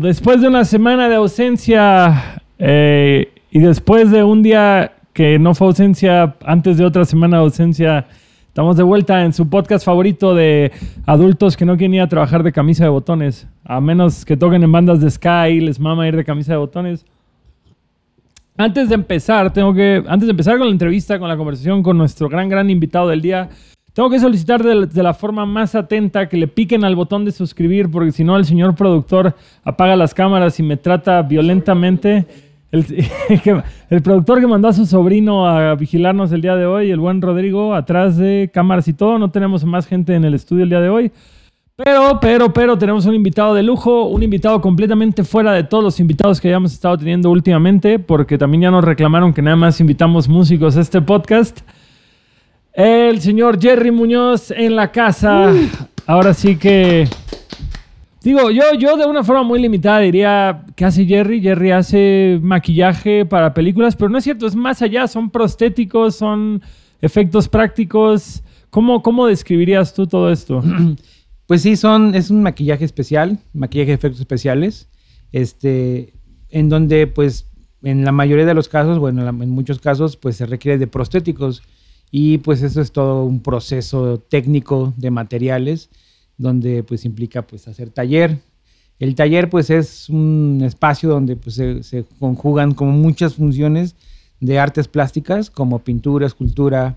Después de una semana de ausencia eh, y después de un día que no fue ausencia, antes de otra semana de ausencia, estamos de vuelta en su podcast favorito de adultos que no quieren ir a trabajar de camisa de botones, a menos que toquen en bandas de Sky, les mama ir de camisa de botones. Antes de empezar, tengo que, antes de empezar con la entrevista, con la conversación con nuestro gran, gran invitado del día, tengo que solicitar de, la forma más atenta que le piquen al botón de suscribir, porque si no, el señor productor apaga las cámaras y me trata violentamente. El, el, productor que mandó a su sobrino a vigilarnos el día de hoy, el buen Rodrigo, atrás de cámaras y todo. No tenemos más gente en el estudio el día de hoy. Pero, pero, pero tenemos un invitado de lujo, un invitado completamente fuera de todos los invitados que hayamos estado teniendo últimamente, porque también ya nos reclamaron que nada más invitamos músicos a este podcast. El señor Jerry Muñoz en la casa. Ahora sí que. Digo, yo, yo de una forma muy limitada diría que hace Jerry. Jerry hace maquillaje para películas, pero no es cierto, es más allá. Son prostéticos, son efectos prácticos. ¿Cómo, cómo describirías tú todo esto? Pues sí, son, es un maquillaje especial, maquillaje de efectos especiales, este, en donde pues en la mayoría de los casos, bueno, en muchos casos pues se requiere de prostéticos. Y pues eso es todo un proceso técnico de materiales donde pues implica pues hacer taller. El taller pues es un espacio donde pues se, conjugan como muchas funciones de artes plásticas como pintura, escultura,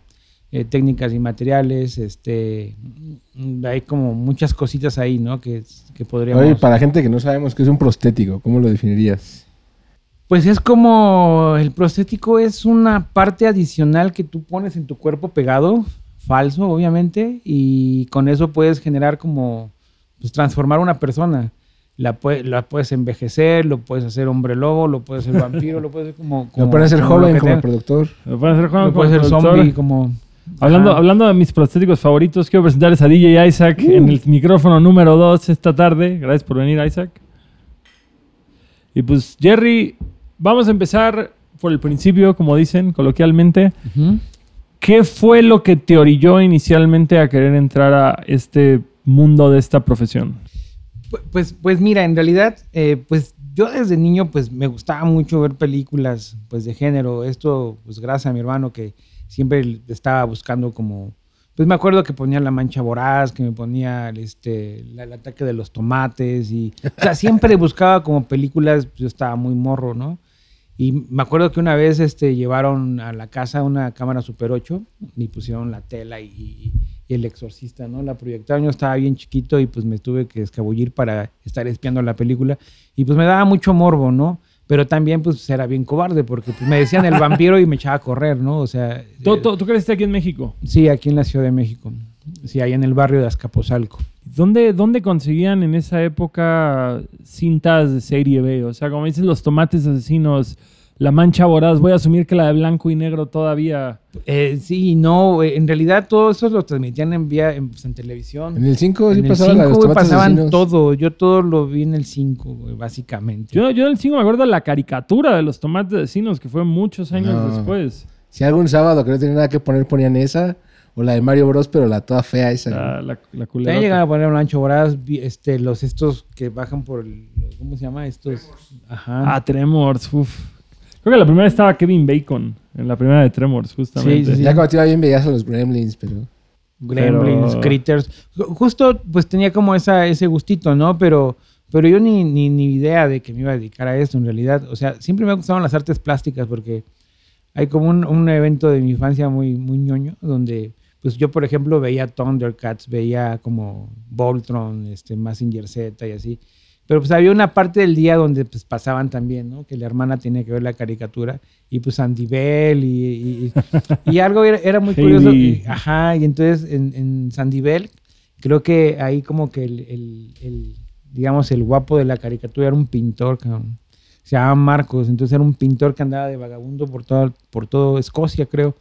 eh, técnicas y materiales, este, hay como muchas cositas ahí, ¿no? Que, que podríamos... Para gente que no sabemos qué es un prostético, ¿cómo lo definirías? Pues es como el prostético es una parte adicional que tú pones en tu cuerpo pegado, falso obviamente, y con eso puedes generar como, pues transformar una persona. La, la puedes envejecer, lo puedes hacer hombre lobo, lo puedes hacer vampiro, lo puedes hacer como... lo puedes hacer joven como productor. Lo puedes hacer joven como puedes zombie como... Hablando, hablando de mis prostéticos favoritos, quiero presentarles a DJ Isaac uh. en el micrófono número 2 esta tarde. Gracias por venir, Isaac. Y pues, Jerry, Vamos a empezar por el principio, como dicen coloquialmente. ¿Qué fue lo que te orilló inicialmente a querer entrar a este mundo de esta profesión? Pues, pues mira, en realidad, eh, pues yo desde niño pues me gustaba mucho ver películas pues de género. Esto pues gracias a mi hermano que siempre estaba buscando como pues me acuerdo que ponía La Mancha Voraz, que me ponía este, el ataque de los tomates y, o sea, siempre buscaba como películas, yo estaba muy morro, ¿no? Y me acuerdo que una vez este, llevaron a la casa una cámara Super 8 y pusieron la tela y, el exorcista, ¿no? La proyectaron, yo estaba bien chiquito y pues me tuve que escabullir para estar espiando la película y pues me daba mucho morbo, ¿no? Pero también pues era bien cobarde porque pues, me decían el vampiro y me echaba a correr, ¿no? O sea... ¿Tú, tú, tú creciste aquí en México? Sí, aquí en la Ciudad de México. Sí, ahí en el barrio de Azcapotzalco. ¿Dónde, ¿Dónde conseguían en esa época cintas de serie B? O sea, como dices, los tomates asesinos, la mancha voraz, voy a asumir que la de blanco y negro todavía. Eh, sí, no, en realidad todo eso lo transmitían en, vía, en, pues, televisión. En el 5 sí pasaban los tomates pasaban todo. Yo todo lo vi en el 5, básicamente. Yo, yo en el 5 me acuerdo de la caricatura de los tomates asesinos, que fue muchos años después. Si algún sábado que no tenía nada que poner ponían esa. O la de Mario Bros, pero la toda fea esa. La, la, la llegan a poner un ancho voraz, este, los estos que bajan por el, ¿cómo se llama? Estos. Ajá. Ah, Tremors, uf. Creo que la primera estaba Kevin Bacon, en la primera de Tremors, justamente. Sí, sí, Ya cuando te iba bien veías a los Gremlins, pero... Gremlins, Critters. Justo, pues tenía como esa, ese gustito, ¿no? Pero, pero yo ni, ni, ni idea de que me iba a dedicar a esto, en realidad. O sea, siempre me gustaban las artes plásticas porque hay como un, un evento de mi infancia muy, muy ñoño, donde pues yo, por ejemplo, veía Thundercats, veía como Voltron, este, Massinger Z y así. Pero pues había una parte del día donde pues pasaban también, ¿no? Que la hermana tenía que ver la caricatura y pues Andy Bell y, y, algo era, muy curioso. ajá, y entonces en, en Sandy Bell creo que ahí como que el, el, digamos, el guapo de la caricatura era un pintor, se llamaba Marcos, entonces era un pintor que andaba de vagabundo por todo, por todo Escocia, creo.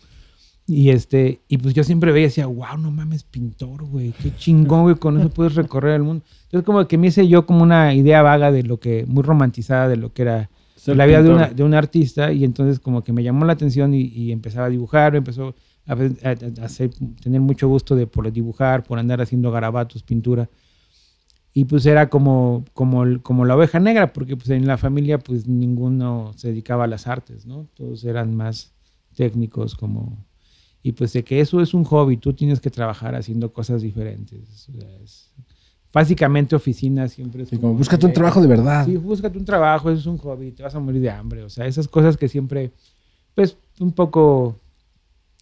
Y este, y pues yo siempre veía y decía, wow, no mames, pintor, güey, qué chingón, güey, con eso puedes recorrer el mundo. Entonces como que me hice yo como una idea vaga de lo que, muy romantizada de lo que era la vida de, una, de, un artista y entonces como que me llamó la atención y, empezaba a dibujar, empezó a, hacer, tener mucho gusto de por dibujar, por andar haciendo garabatos, pintura. y pues era como, como, como la oveja negra, porque pues en la familia pues ninguno se dedicaba a las artes, ¿no? Todos eran más técnicos como... Y pues de que eso es un hobby, tú tienes que trabajar haciendo cosas diferentes. básicamente oficina siempre es... como, búscate un trabajo de verdad. Sí, búscate un trabajo, eso es un hobby, te vas a morir de hambre. O sea, esas cosas que siempre, pues un poco,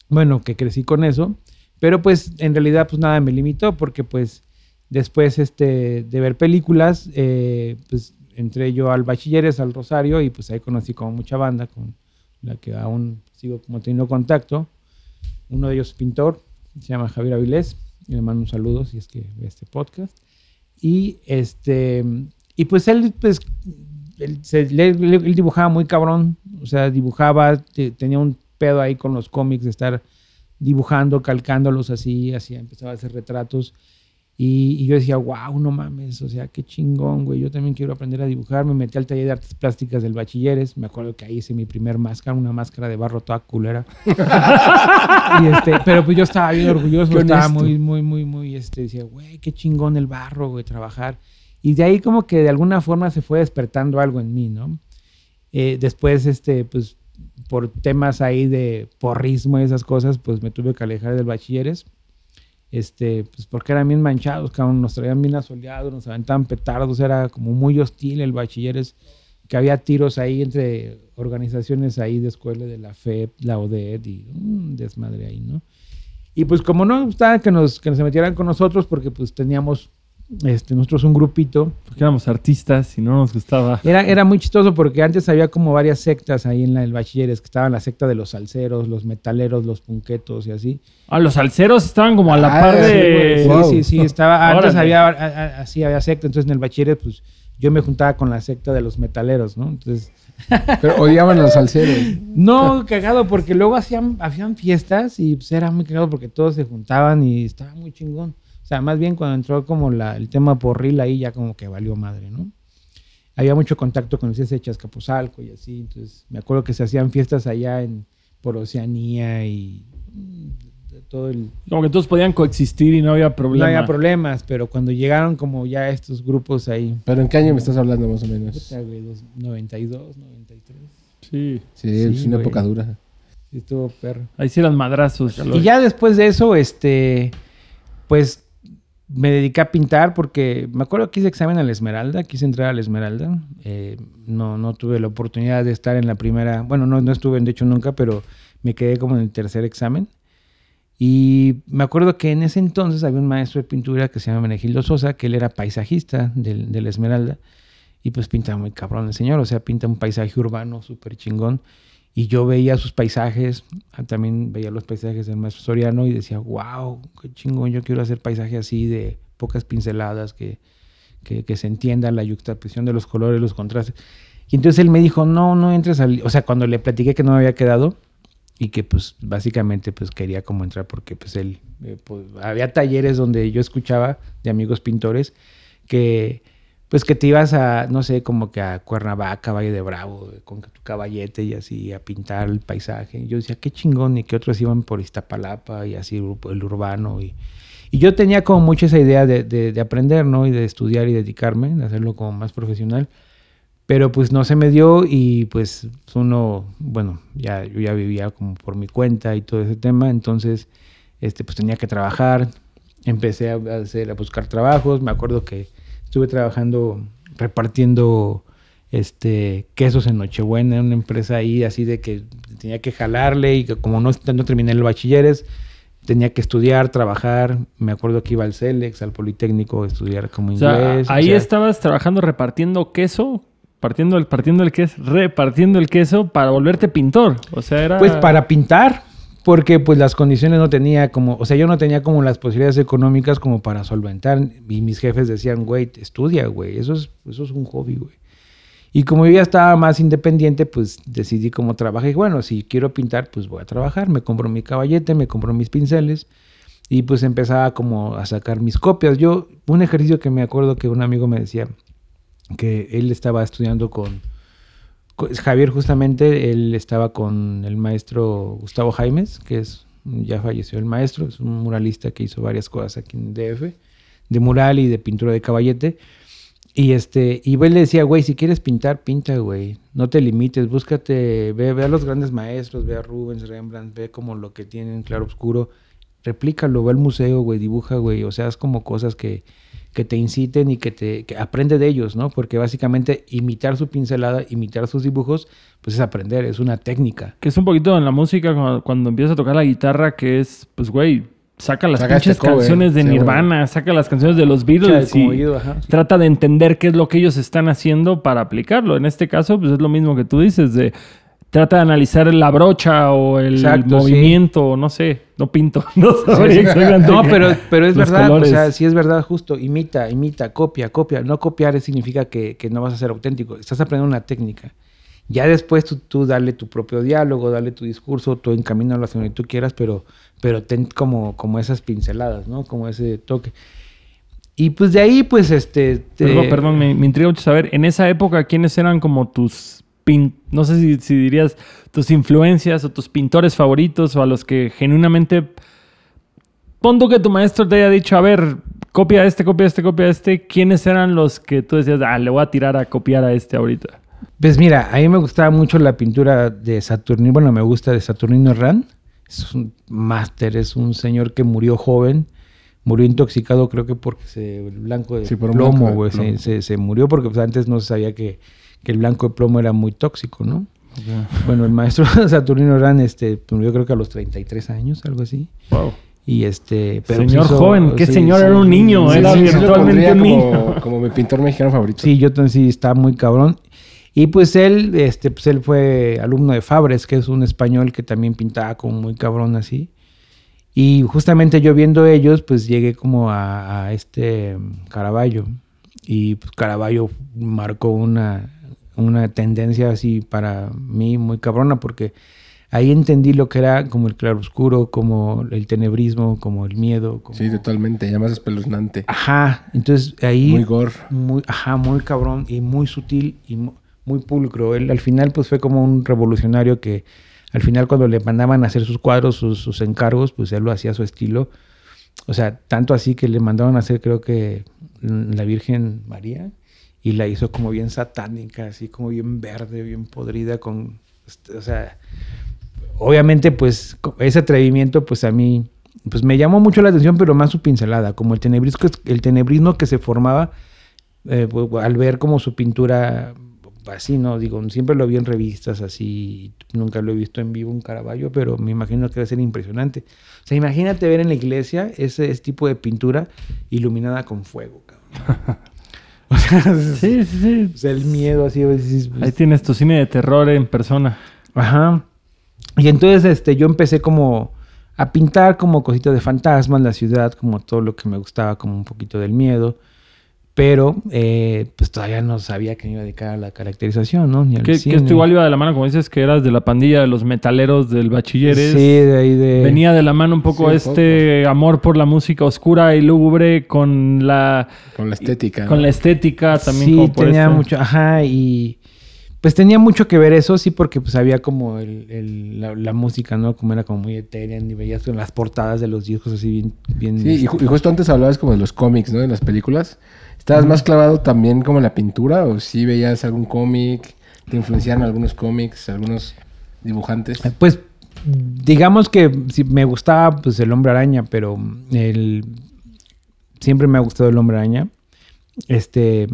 bueno, que crecí con eso. Pero pues en realidad pues nada me limitó porque pues después este, de ver películas, eh, pues entré yo al Bachilleres, al Rosario y pues ahí conocí como mucha banda con la que aún sigo como teniendo contacto. Uno de ellos es pintor, se llama Javier Avilés, y le mando un saludo si es que ve este podcast. Y este y pues él pues él, dibujaba muy cabrón, o sea, dibujaba, tenía un pedo ahí con los cómics de estar dibujando, calcándolos así, así empezaba a hacer retratos. Y, yo decía, wow, no mames, o sea, qué chingón, güey. Yo también quiero aprender a dibujar. Me metí al taller de artes plásticas del bachilleres. Me acuerdo que ahí hice mi primer máscara, una máscara de barro toda culera. Este, pero pues yo estaba bien orgulloso, estaba muy, muy, muy, muy, este, decía, güey, qué chingón el barro, güey, trabajar. Y de ahí como que de alguna forma se fue despertando algo en mí, ¿no? Eh, después, este, pues por temas ahí de porrismo y esas cosas, pues me tuve que alejar del bachilleres. Este, pues porque eran bien manchados, cabrón, nos traían bien asoleados, nos aventaban petardos, era como muy hostil el bachilleres, que había tiros ahí entre organizaciones ahí de escuela de la FEP, la ODED y un desmadre ahí, ¿no? Y pues como no gustaba que nos, que nos metieran con nosotros porque pues teníamos este, nosotros un grupito. Porque éramos artistas y no nos gustaba. Era, era muy chistoso porque antes había como varias sectas ahí en la, el bachilleres, que estaban la secta de los salseros, los metaleros, los punquetos y así. Ah, los salseros estaban como a la ah, par de... Sí, sí, sí, estaba, antes había, así había secta, entonces en el bachilleres pues yo me juntaba con la secta de los metaleros, ¿no? Entonces... Pero odiaban a los salseros. No, cagado, porque luego hacían, hacían fiestas y pues era muy cagado porque todos se juntaban y estaba muy chingón. O sea, más bien cuando entró como la, el tema porril ahí ya como que valió madre, ¿no? Había mucho contacto con el de Chascapuzalco y así, entonces me acuerdo que se hacían fiestas allá en, por Oceanía y mm, todo el... Como que todos podían coexistir y no había problemas. No había problemas, pero cuando llegaron como ya estos grupos ahí... ¿Pero en qué año me estás hablando más o menos? 92, 93. Sí. Sí, es una época dura. Sí, estuvo perro. Ahí sí eran madrazos. Y ya después de eso, este, pues me dediqué a pintar porque me acuerdo que hice examen a la Esmeralda, quise entrar a la Esmeralda. Eh, no, no tuve la oportunidad de estar en la primera, bueno, no, no estuve de hecho nunca, pero me quedé como en el tercer examen. Y me acuerdo que en ese entonces había un maestro de pintura que se llama Menegildo Sosa, que él era paisajista de, la Esmeralda. Y pues pintaba muy cabrón el señor, o sea, pinta un paisaje urbano súper chingón. Y yo veía sus paisajes, ah, también veía los paisajes del maestro Soriano y decía, wow, qué chingón, yo quiero hacer paisaje así de pocas pinceladas, que, que, se entienda la yuxtaposición de los colores, los contrastes. Y entonces él me dijo, no, no entres al... O sea, cuando le platiqué que no me había quedado y que pues básicamente pues quería como entrar porque pues él... Eh, pues, había talleres donde yo escuchaba de amigos pintores que pues que te ibas a, no sé, como que a Cuernavaca, Valle de Bravo, con tu caballete y así a pintar el paisaje. Y yo decía, qué chingón, y que otros iban por Iztapalapa y así el urbano. Y, y yo tenía como mucho esa idea de, de, aprender, ¿no? Y de estudiar y dedicarme, de hacerlo como más profesional. Pero pues no se me dio y pues uno, bueno, ya, yo ya vivía como por mi cuenta y todo ese tema, entonces este, pues tenía que trabajar, empecé a, a buscar trabajos, me acuerdo que Estuve trabajando repartiendo este quesos en Nochebuena en una empresa ahí así de que tenía que jalarle y que como no, no terminé el bachilleres tenía que estudiar, trabajar. Me acuerdo que iba al CELEX, al Politécnico, a estudiar como inglés. ahí estabas trabajando repartiendo queso, partiendo el, partiendo el queso, repartiendo el queso para volverte pintor. O sea, era. Pues para pintar porque pues las condiciones no tenía como, o sea, yo no tenía como las posibilidades económicas como para solventar y mis jefes decían, güey, estudia, güey, eso es, eso es un hobby, güey. Y como yo ya estaba más independiente, pues decidí cómo trabajar. Y bueno, si quiero pintar, pues voy a trabajar. Me compro mi caballete, me compro mis pinceles. Y pues empezaba como a sacar mis copias. Yo, un ejercicio que me acuerdo que un amigo me decía, que él estaba estudiando con, Javier justamente, él estaba con el maestro Gustavo Jaimes, que es, ya falleció el maestro, es un muralista que hizo varias cosas aquí en DF. de mural y de pintura de caballete. Y este, y él le decía, güey, si quieres pintar, pinta, güey. No te limites, búscate, ve, ve a los grandes maestros, ve a Rubens, Rembrandt, ve como lo que tienen claro oscuro, replícalo, ve al museo, güey, dibuja, güey. O sea, es como cosas que, que te inciten y que te que aprende de ellos, ¿no? Porque básicamente imitar su pincelada, imitar sus dibujos, pues es aprender, es una técnica. Que es un poquito en la música cuando, cuando empiezas a tocar la guitarra, que es, pues, güey, saca las Saca pinches este cover, canciones de sí, Nirvana, saca las canciones de los Beatles y oído, trata de entender qué es lo que ellos están haciendo para aplicarlo. En este caso, pues es lo mismo que tú dices, de trata de analizar la brocha o el Exacto, movimiento, no sé, no pinto, no sabría No, pero, pero es verdad, colores. o sea, sí es verdad, justo, imita, imita, copia, copia. No copiar significa que, que no vas a ser auténtico, estás aprendiendo una técnica. Ya después tú, tú dale tu propio diálogo, dale tu discurso, tú encamínalo hacia donde tú quieras, pero, pero ten como, como esas pinceladas, ¿no? Como ese toque. Y pues de ahí, pues, este... te- Perdón, perdón, me, me intriga mucho saber, en esa época, ¿quiénes eran como tus, pin- no sé si, si dirías, tus influencias o tus pintores favoritos o a los que genuinamente, pon tú que tu maestro te haya dicho, a ver, copia este, copia este, copia este, ¿quiénes eran los que tú decías, ah, le voy a tirar a copiar a este ahorita? Pues mira, a mí me gustaba mucho la pintura de Saturnino, bueno, me gusta de Saturnino Herrán. Es un máster, es un señor que murió joven, murió intoxicado creo que porque se, el blanco de Sí, por plomo, blanco de güey, se, plomo. se- se murió porque pues, antes no se sabía que, que el blanco de plomo era muy tóxico, ¿no? Bueno, el maestro Saturnino Herrán este, murió creo que a los 33 años, algo así. Wow. Y este... pues, Señor hizo- joven, ¿qué sí, señor? sí, Era un niño, sí, era virtualmente un como, niño. como mi pintor mexicano favorito. Sí, yo también sí estaba muy cabrón. Y pues él, este, pues él fue alumno de Fabres, que es un español que también pintaba como muy cabrón así. Y justamente yo viendo ellos, pues llegué como a, a este Caravaggio. Y pues Caravaggio marcó una, una tendencia así para mí muy cabrona, porque ahí entendí lo que era como el claroscuro, como el tenebrismo, como el miedo. Como... Sí, totalmente. Ya más espeluznante. Ajá, entonces ahí... Muy gore. Muy, ajá, muy cabrón y muy sutil y mu- muy pulcro. Él al final pues fue como un revolucionario que al final cuando le mandaban a hacer sus cuadros, sus, sus encargos, pues él lo hacía a su estilo. O sea, tanto así que le mandaron a hacer creo que mm, la Virgen María y la hizo como bien satánica, así como bien verde, bien podrida con, este, o sea, obviamente pues ese atrevimiento pues a mí pues me llamó mucho la atención, pero más su pincelada, como el tenebrismo, el tenebrismo que se formaba eh, al ver como su pintura así, ¿no? Digo, siempre lo vi en revistas así, nunca lo he visto en vivo un Caravaggio, pero me imagino que debe ser impresionante. O sea, imagínate ver en la iglesia ese, ese tipo de pintura iluminada con fuego, cabrón. o sea, Sí, sí, sí. o sea, el miedo así, veces, Ahí tienes tu cine de terror en persona. Ajá. Y entonces este, yo empecé como a pintar como cositas de fantasmas, la ciudad, como todo lo que me gustaba, como un poquito del miedo. Pero eh, pues todavía no sabía que me iba a dedicar a la caracterización, ¿no? Ni al Que, que cine. esto igual iba de la mano, como dices, que eras de la pandilla de los metaleros del bachilleres. Sí, de ahí de... Venía de la mano un poco Sí, este amor por la música oscura y lúgubre con la, Con la estética. con ¿no? la estética también. sí, como por tenía este- mucho, ajá, y pues tenía mucho que ver eso, sí, porque pues había como el, el- la, la música, ¿no? Como era como muy etérea, y veías en las portadas de los discos así bien... bien Sí, y, ju- y justo antes hablabas como de los cómics, ¿no? De las películas. ¿Estabas más clavado también como en la pintura o sí veías algún cómic? ¿Te influenciaron algunos cómics, algunos dibujantes? Pues digamos que sí, me gustaba pues el hombre araña, pero el siempre me ha gustado el hombre araña. Este,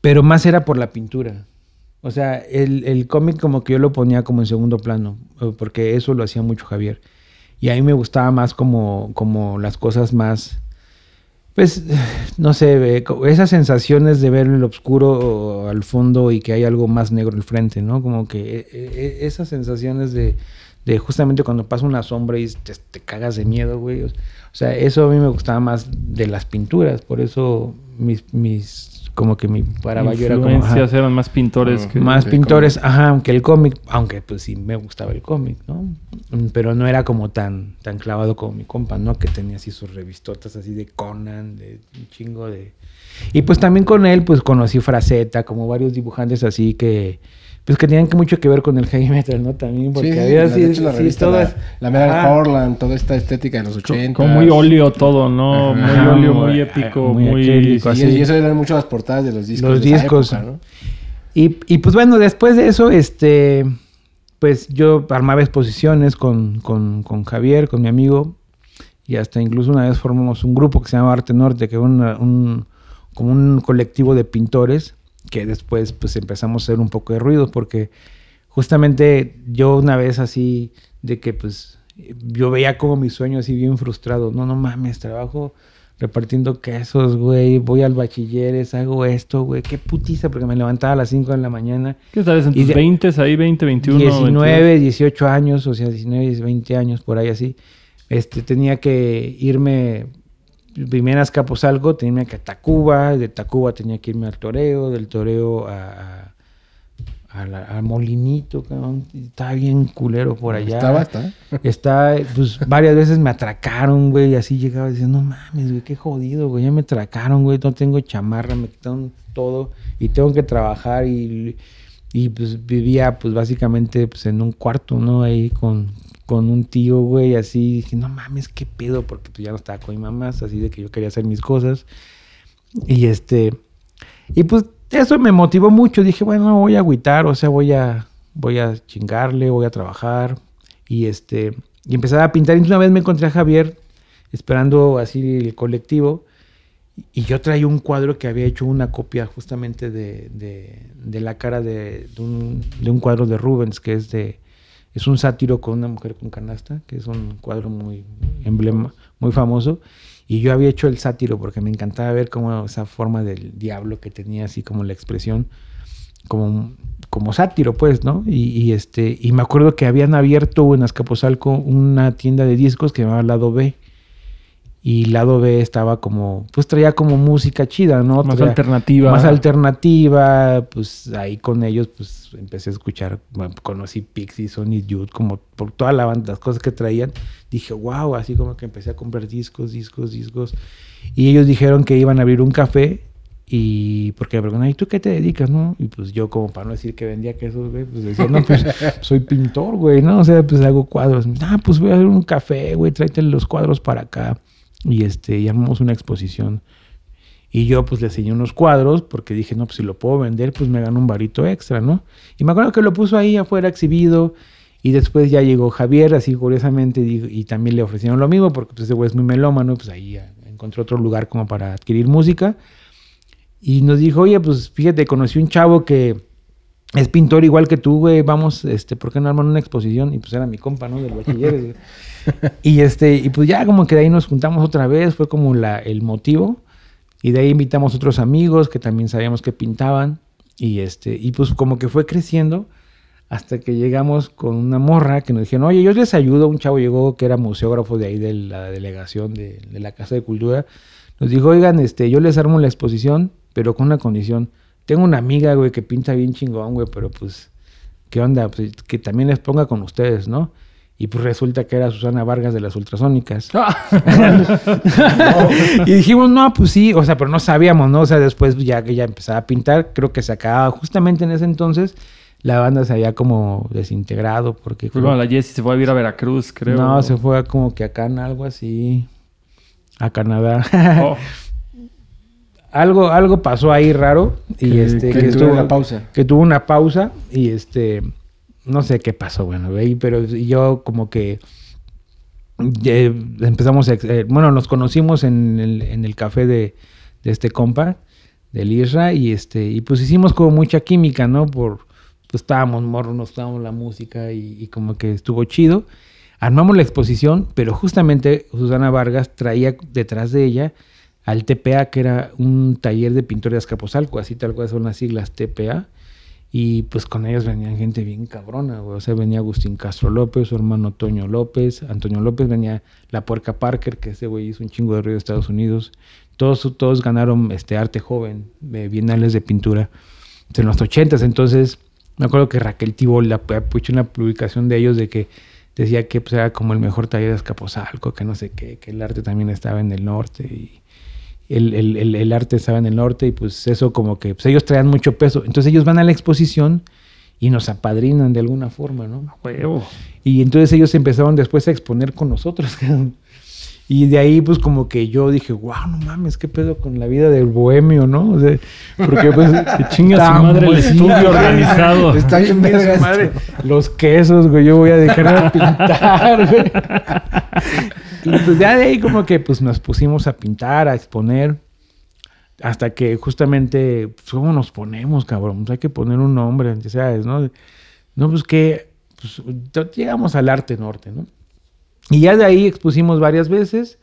pero más era por la pintura. O sea, el, el cómic como que yo lo ponía como en segundo plano, eh, porque eso lo hacía mucho Javier. Y a mí me gustaba más como, como las cosas más, pues, no sé, esas sensaciones de ver el oscuro al fondo y que hay algo más negro al frente, ¿no? Como que eh, eh, esas sensaciones de, de justamente cuando pasa una sombra y te, te cagas de miedo, güey. O sea, eso a mí me gustaba más de las pinturas, por eso mis como que mi Caravaggio era como... ajá, eran más pintores que... más pintores, ajá, aunque el cómic, aunque pues sí me gustaba el cómic, ¿no? Mm, Pero no era como tan, tan clavado como mi compa, ¿no? Que tenía así sus revistotas así de Conan, de un chingo de... Y pues también con él pues conocí Fraceta, como varios dibujantes así que pues que tenían mucho que ver con el heavy metal, ¿no? También, porque Sí, había la- así, la sí, todas- la, la Metal Ajá. Horland, toda esta estética de los 80. Como muy óleo todo, ¿no? Ajá. Muy Ajá, óleo, muy- muy épico, muy muy... acrílico. Y, así. y eso eran mucho las portadas de los discos. Los de esa discos. época, ¿no? Y, y, pues bueno, después de eso, este, pues yo armaba exposiciones con, con, con Javier, con mi amigo, y hasta incluso una vez formamos un grupo que se llama Arte Norte, que era una- un, como un colectivo de pintores, que después pues empezamos a hacer un poco de ruido, porque justamente yo una vez así, de que pues yo veía como mi sueño así bien frustrado, no, no mames, trabajo repartiendo quesos, güey, voy al bachilleres, hago esto, güey, qué putiza, porque me levantaba a las 5 de la mañana, ¿Qué sabes? ¿En tus de- 20 ahí, 20, 21? 19, 18 años, o sea, 19, 20 años, por ahí así, este, tenía que irme, primero a Escaposalco, tenía que a Tacuba, de Tacuba tenía que irme al Toreo, del Toreo a... a- a la- al molinito, cabrón. Estaba bien culero por allá. Estaba, está. Está, pues varias veces me atracaron, güey, y así llegaba diciendo, no mames, güey, qué jodido, güey, ya me atracaron, güey, no tengo chamarra, me quitaron todo y tengo que trabajar y, y pues vivía, pues básicamente, pues en un cuarto, ¿no? Ahí con, con un tío, güey, así, dije, no mames, qué pedo, porque pues ya no estaba con mi mamá, así de que yo quería hacer mis cosas. Y este, y pues eso me motivó mucho. Dije, bueno, no voy a agüitar, o sea, voy a, voy a chingarle, voy a trabajar. Y este, y empezaba a pintar. Y una vez me encontré a Javier esperando así el colectivo. Y yo traía un cuadro que había hecho una copia justamente de, de- la cara de, de un cuadro de Rubens, que es de es un sátiro con una mujer con canasta, que es un cuadro muy emblema, muy famoso. Y yo había hecho el sátiro porque me encantaba ver como esa forma del diablo que tenía, así como la expresión, como, sátiro, pues, ¿no? Y, este, y me acuerdo que habían abierto en Azcapotzalco una tienda de discos que llamaba Lado B. Y Lado B estaba como, pues traía como música chida, ¿no? Más Traía- alternativa. más alternativa, pues ahí con ellos pues empecé a escuchar, bueno, conocí Pixies, Sonic Youth, como por toda la banda, las cosas que traían, dije, wow, así como que empecé a comprar discos, discos, discos, y ellos dijeron que iban a abrir un café, y porque me preguntaron, ¿y tú qué te dedicas, no? Y pues yo como para no decir que vendía quesos, güey, pues decía, no, pues soy pintor, güey, ¿no? O sea, pues hago cuadros, ah, pues voy a hacer un café, güey, tráete los cuadros para acá, y este, y armamos una exposición. Y yo pues le enseñé unos cuadros porque dije, no, pues si lo puedo vender, pues me gano un varito extra, ¿no? Y me acuerdo que lo puso ahí afuera exhibido y después ya llegó Javier, así curiosamente, y, también le ofrecieron lo mismo porque pues ese güey es muy melómano, pues ahí ya encontró otro lugar como para adquirir música. Y nos dijo, oye, pues fíjate, conocí un chavo que es pintor igual que tú, güey, vamos, este, ¿por qué no arman una exposición? Y pues era mi compa, ¿no? Del bachiller. güey. y este, y pues ya como que de ahí nos juntamos otra vez, fue como la, el motivo. Y de ahí invitamos otros amigos que también sabíamos que pintaban. Y este, y pues como que fue creciendo hasta que llegamos con una morra que nos dijeron, oye, yo les ayudo. Un chavo llegó que era museógrafo de ahí de la delegación de, de la Casa de Cultura. Nos dijo, oigan, este, yo les armo la exposición, pero con una condición. Tengo una amiga, güey, que pinta bien chingón, güey, pero pues, ¿qué onda? Pues, que también les ponga con ustedes, ¿no? Y pues resulta que era Susana Vargas de las Ultrasónicas. y dijimos, no, pues sí, o sea, pero no sabíamos, ¿no? O sea, después ya que ya empezaba a pintar, creo que se acababa justamente en ese entonces, la banda se había como desintegrado porque... Creo- cuando la Jessie se fue a vivir a Veracruz, creo. no, se fue a como que acá en algo así, a Canadá. Oh, algo, algo pasó ahí raro y Que- este Que tuvo una pausa. que tuvo una pausa y este no sé qué pasó bueno güey, pero yo como que eh, empezamos a, eh, bueno nos conocimos en el, en el café de, de este compa del Isra y este y pues hicimos como mucha química no por pues estábamos morros nos estábamos la música y, y como que estuvo chido armamos la exposición pero justamente Susana Vargas traía detrás de ella al TPA, que era un taller de pintura de Azcapotzalco, así tal cual son las siglas TPA. Y pues con ellos venían gente bien cabrona, güey. O sea, venía Agustín Castro López, su hermano Toño López, Antonio López, venía la Puerca Parker, que ese güey hizo un chingo de ruido de Estados Unidos. Todos, todos ganaron este arte joven, bienales de pintura en los ochentas. Entonces, me acuerdo que Raquel Tibol ha hecho una publicación de ellos de que decía que pues, era como el mejor taller de Azcapotzalco, que no sé qué, que el arte también estaba en el norte y el, el- el- el arte estaba en el norte y pues eso como que pues ellos traían mucho peso. Entonces ellos van a la exposición y nos apadrinan de alguna forma, ¿no? Huevo. Y entonces ellos empezaron después a exponer con nosotros. Y de ahí, pues, como que yo dije, wow, no mames, qué pedo con la vida del bohemio, ¿no? O sea, porque, pues, Que chinga su madre el estudio organizado. Está bien verga madre. Los quesos, güey, yo voy a dejar de pintar, güey. Pues ya de ahí como que pues nos pusimos a pintar, a exponer. Hasta que justamente, pues, ¿cómo nos ponemos, cabrón? Pues hay que poner un nombre, ¿sabes? ¿No? No, pues que pues, llegamos al arte norte, ¿no? Y ya de ahí expusimos varias veces.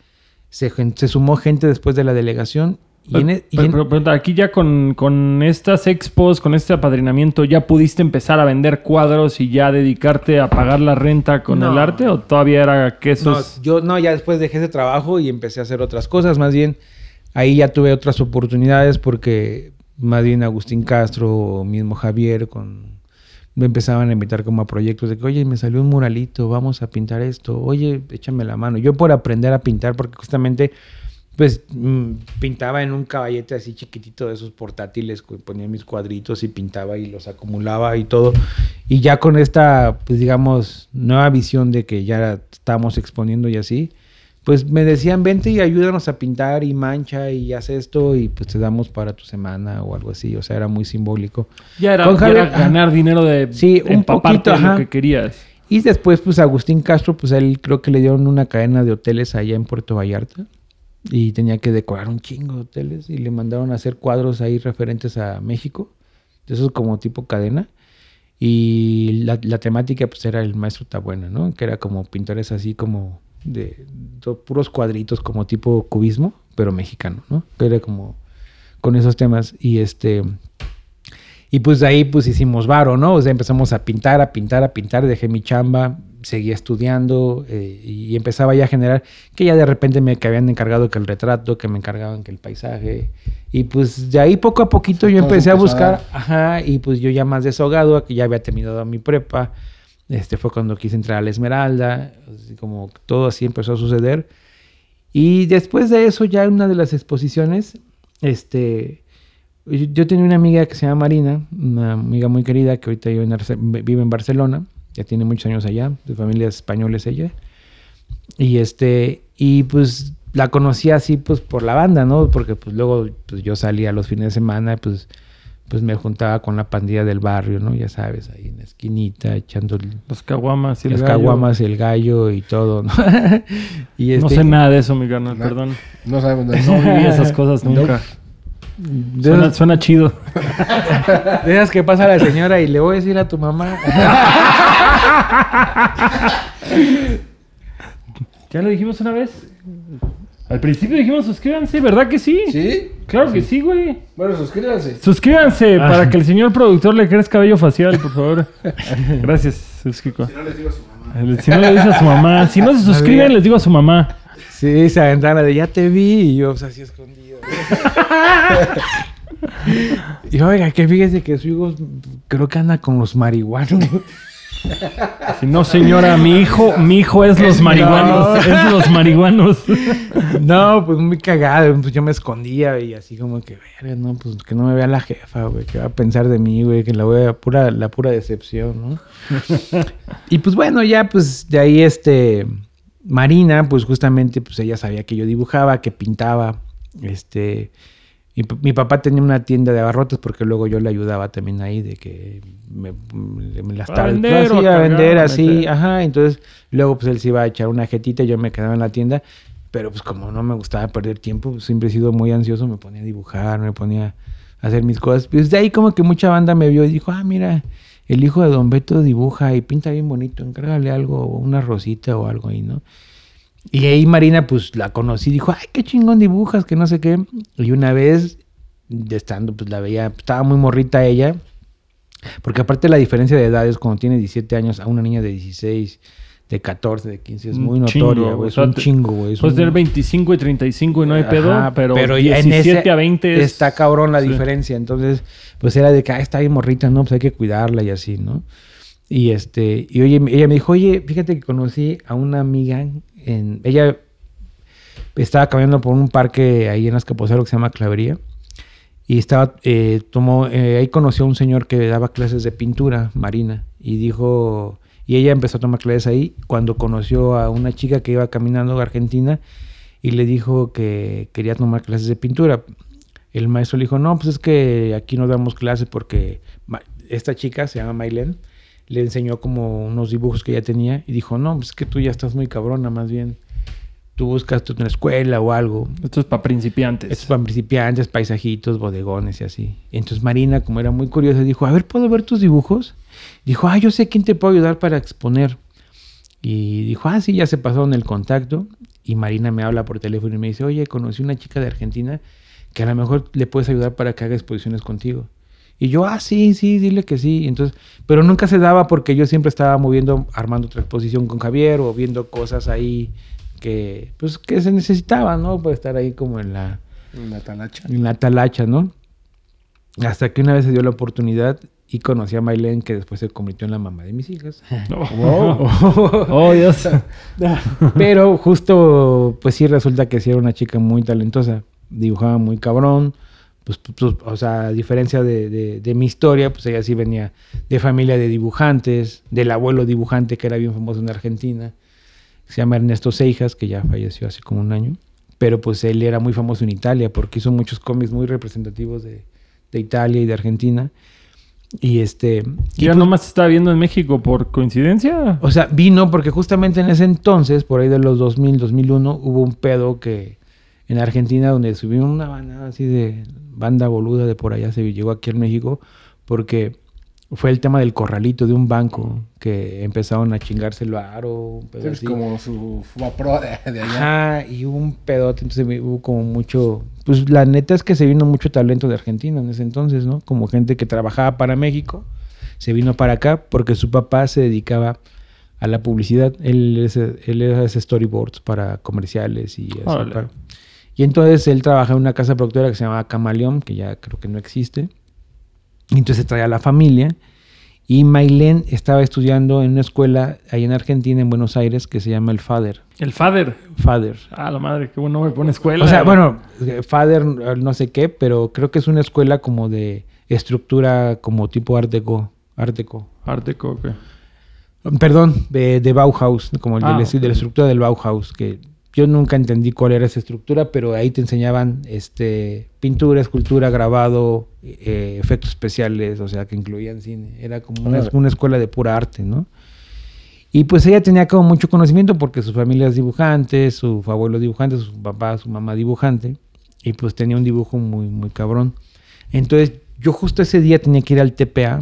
Se, se sumó gente después de la delegación. Y en, e- y Pero, en- pero- aquí ya con, con estas expos, con este apadrinamiento, ¿ya pudiste empezar a vender cuadros y ya dedicarte a pagar la renta con No. el arte? ¿O todavía era No, quesos? yo no, ya después dejé ese trabajo y empecé a hacer otras cosas. Más bien, ahí ya tuve otras oportunidades porque más bien Agustín Castro o mismo Javier con me empezaban a invitar como a proyectos de que, oye, me salió un muralito, vamos a pintar esto, oye, échame la mano. Yo por aprender a pintar, porque justamente, pues, mm, pintaba en un caballete así chiquitito de esos portátiles, ponía mis cuadritos y pintaba y los acumulaba y todo. Y ya con esta, pues, digamos, nueva visión de que ya estábamos exponiendo y así, pues me decían, vente y ayúdanos a pintar y mancha y haz esto y pues te damos para tu semana o algo así. O sea, era muy simbólico. Ya era, ya Javier, era ganar dinero de Sí, un poquito, lo que querías. Y después, pues Agustín Castro, pues él creo que le dieron una cadena de hoteles allá en Puerto Vallarta. Y tenía que decorar un chingo de hoteles. Y le mandaron a hacer cuadros ahí referentes a México. De esos como tipo cadena. Y la, la temática pues era el maestro Tabuena, ¿no? Que era como pintores así como de, de puros cuadritos como tipo cubismo, pero mexicano, ¿no? Que era como con esos temas. Y este... Y pues de ahí pues hicimos varo, ¿no? O sea, empezamos a pintar, a pintar, a pintar, dejé mi chamba, seguía estudiando eh, y empezaba ya a generar que ya de repente me que habían encargado que el retrato, que me encargaban que el paisaje. Y pues de ahí poco a poquito yo empecé a buscar, ajá, y pues yo ya más desahogado, que ya había terminado mi prepa. Este fue cuando quise entrar a la Esmeralda, así como todo así empezó a suceder. Y después de eso, ya en una de las exposiciones, este, yo yo tenía una amiga que se llama Marina, una amiga muy querida que ahorita vive en, Arce- vive en Barcelona, ya tiene muchos años allá, de familia española es ella. Y este, y pues la conocí así pues por la banda, ¿no? Porque pues luego pues yo salía los fines de semana, pues pues me juntaba con la pandilla del barrio, ¿no? Ya sabes, ahí en la esquinita, echando el- Los caguamas y el las gallo. caguamas, el gallo y todo, ¿no? y No este- sé nada de eso, mi carnal, No. perdón. No sabemos de No viví esas cosas nunca. De Suena, esas- suena chido. De esas que pasa la señora y le voy a decir a tu mamá. ¿Ya lo dijimos una vez? Al principio dijimos suscríbanse, ¿verdad que sí? ¿Sí? Claro que sí, güey. Bueno, suscríbanse. Suscríbanse Ah. para que el señor productor le crezca cabello facial, por favor. Gracias, Suscrico. Si no les digo a su mamá. Si no le dice a su mamá, si no se suscriben, les digo a su mamá. Sí, esa ventana de ya te vi y yo, pues así escondido. y oiga, que fíjese que su hijo creo que anda con los marihuanos. Si no, señora, mi hijo, mi hijo es los marihuanos, es los marihuanos. no, pues muy cagado. Pues yo me escondía y así como que, verga, no, pues que no me vea la jefa, güey. Que va a pensar de mí, güey. Que la voy a pura, la pura decepción, ¿no? y pues bueno, ya pues de ahí este... Marina, pues justamente, pues ella sabía que yo dibujaba, que pintaba, este... Mi, mi papá tenía una tienda de abarrotes porque luego yo le ayudaba también ahí de que me, me las A vender así, a vender así, ajá, entonces luego pues él se iba a echar una jetita y yo me quedaba en la tienda, pero pues como no me gustaba perder tiempo, pues, siempre he sido muy ansioso, me ponía a dibujar, me ponía a hacer mis cosas, pues de ahí como que mucha banda me vio y dijo, ah, mira, el hijo de Don Beto dibuja y pinta bien bonito, encárgale algo, una rosita o algo ahí, ¿no? Y ahí Marina, pues la conocí, dijo, ay, qué chingón dibujas, que no sé qué. Y una vez, estando, pues la veía, estaba muy morrita ella. Porque aparte la diferencia de edades, cuando tiene 17 años a una niña de 16, de 14, de 15, es muy notoria, güey. Es o sea, un chingo, güey. un- tener 25 y 35 y no hay pedo, Ajá, pero, ya en 17 ese a 20 es... Está cabrón la sí. diferencia. Entonces, pues era de que, ah, está bien morrita, ¿no? Pues hay que cuidarla y así, ¿no? Y este, y oye, ella me dijo, oye, fíjate que conocí a una amiga en. Ella estaba caminando por un parque ahí en Azcapotzalco que se llama Clavería. Y estaba, eh, tomó, eh, ahí conoció a un señor que daba clases de pintura marina y dijo, y ella empezó a tomar clases ahí cuando conoció a una chica que iba caminando a Argentina y le dijo que quería tomar clases de pintura. El maestro le dijo, no, pues es que aquí no damos clases porque esta chica se llama Maylen, le enseñó como unos dibujos que ella tenía y dijo, no, pues es que tú ya estás muy cabrona, más bien tú buscas una escuela o algo. Esto es para principiantes. Esto es para principiantes, paisajitos, bodegones y así. Entonces Marina, como era muy curiosa, dijo, a ver, ¿puedo ver tus dibujos? Dijo, ah, yo sé quién te puede ayudar para exponer. Y dijo, ah, sí, ya se pasaron el contacto. Y Marina me habla por teléfono y me dice, oye, conocí una chica de Argentina que a lo mejor le puedes ayudar para que haga exposiciones contigo. Y yo, ah, sí, sí, dile que sí. Entonces, pero nunca se daba porque yo siempre estaba moviendo, armando otra exposición con Javier o viendo cosas ahí que, pues, que se necesitaban, ¿no? Para estar ahí como en la... En la talacha. En la talacha, ¿no? Hasta que una vez se dio la oportunidad y conocí a Maylene, que después se convirtió en la mamá de mis hijas. Oh, oh Dios. Pero justo, pues sí, resulta que sí era una chica muy talentosa. Dibujaba muy cabrón. Pues, pues, pues o sea, a diferencia de, de, mi historia, pues ella sí venía de familia de dibujantes, del abuelo dibujante que era bien famoso en Argentina. Se llama Ernesto Seijas, que ya falleció hace como un año. Pero pues él era muy famoso en Italia porque hizo muchos cómics muy representativos de, de Italia y de Argentina. Y este. ¿Ya pues nomás estaba viendo en México por coincidencia? O sea, vino porque justamente en ese entonces, por ahí de los 2000, 2001, hubo un pedo que en Argentina, donde subió una banda así de banda boluda de por allá, se llegó aquí en México, porque fue el tema del corralito de un banco que empezaron a chingarse el aro. Es como su pro de, de, allá. Ah, y hubo un pedote, entonces hubo como mucho. Pues la neta es que se vino mucho talento de Argentina en ese entonces, ¿no? Como gente que trabajaba para México, se vino para acá porque su papá se dedicaba a la publicidad. Él, él hace storyboards para comerciales y así. Y entonces él trabaja en una casa productora que se llama Camaleón, que ya creo que no existe entonces se traía a la familia. Y Mailén estaba estudiando en una escuela ahí en Argentina, en Buenos Aires, que se llama el FADER. ¿El FADER? FADER. Ah, la madre, qué bueno me pone escuela. O sea, bueno, FADER no sé qué, pero creo que es una escuela como de estructura como tipo Art Deco. Art Deco. Art Deco, ok. Perdón, de, Bauhaus, como el de, la, de, la, estructura del Bauhaus, que yo nunca entendí cuál era esa estructura, pero ahí te enseñaban este, pintura, escultura, grabado, eh, efectos especiales, o sea, que incluían cine. Era como una, una, escuela de pura arte, ¿no? Y pues ella tenía como mucho conocimiento porque su familia es dibujante, su abuelo dibujante, su papá, su mamá dibujante, y pues tenía un dibujo muy, muy cabrón. Entonces, yo justo ese día tenía que ir al TPA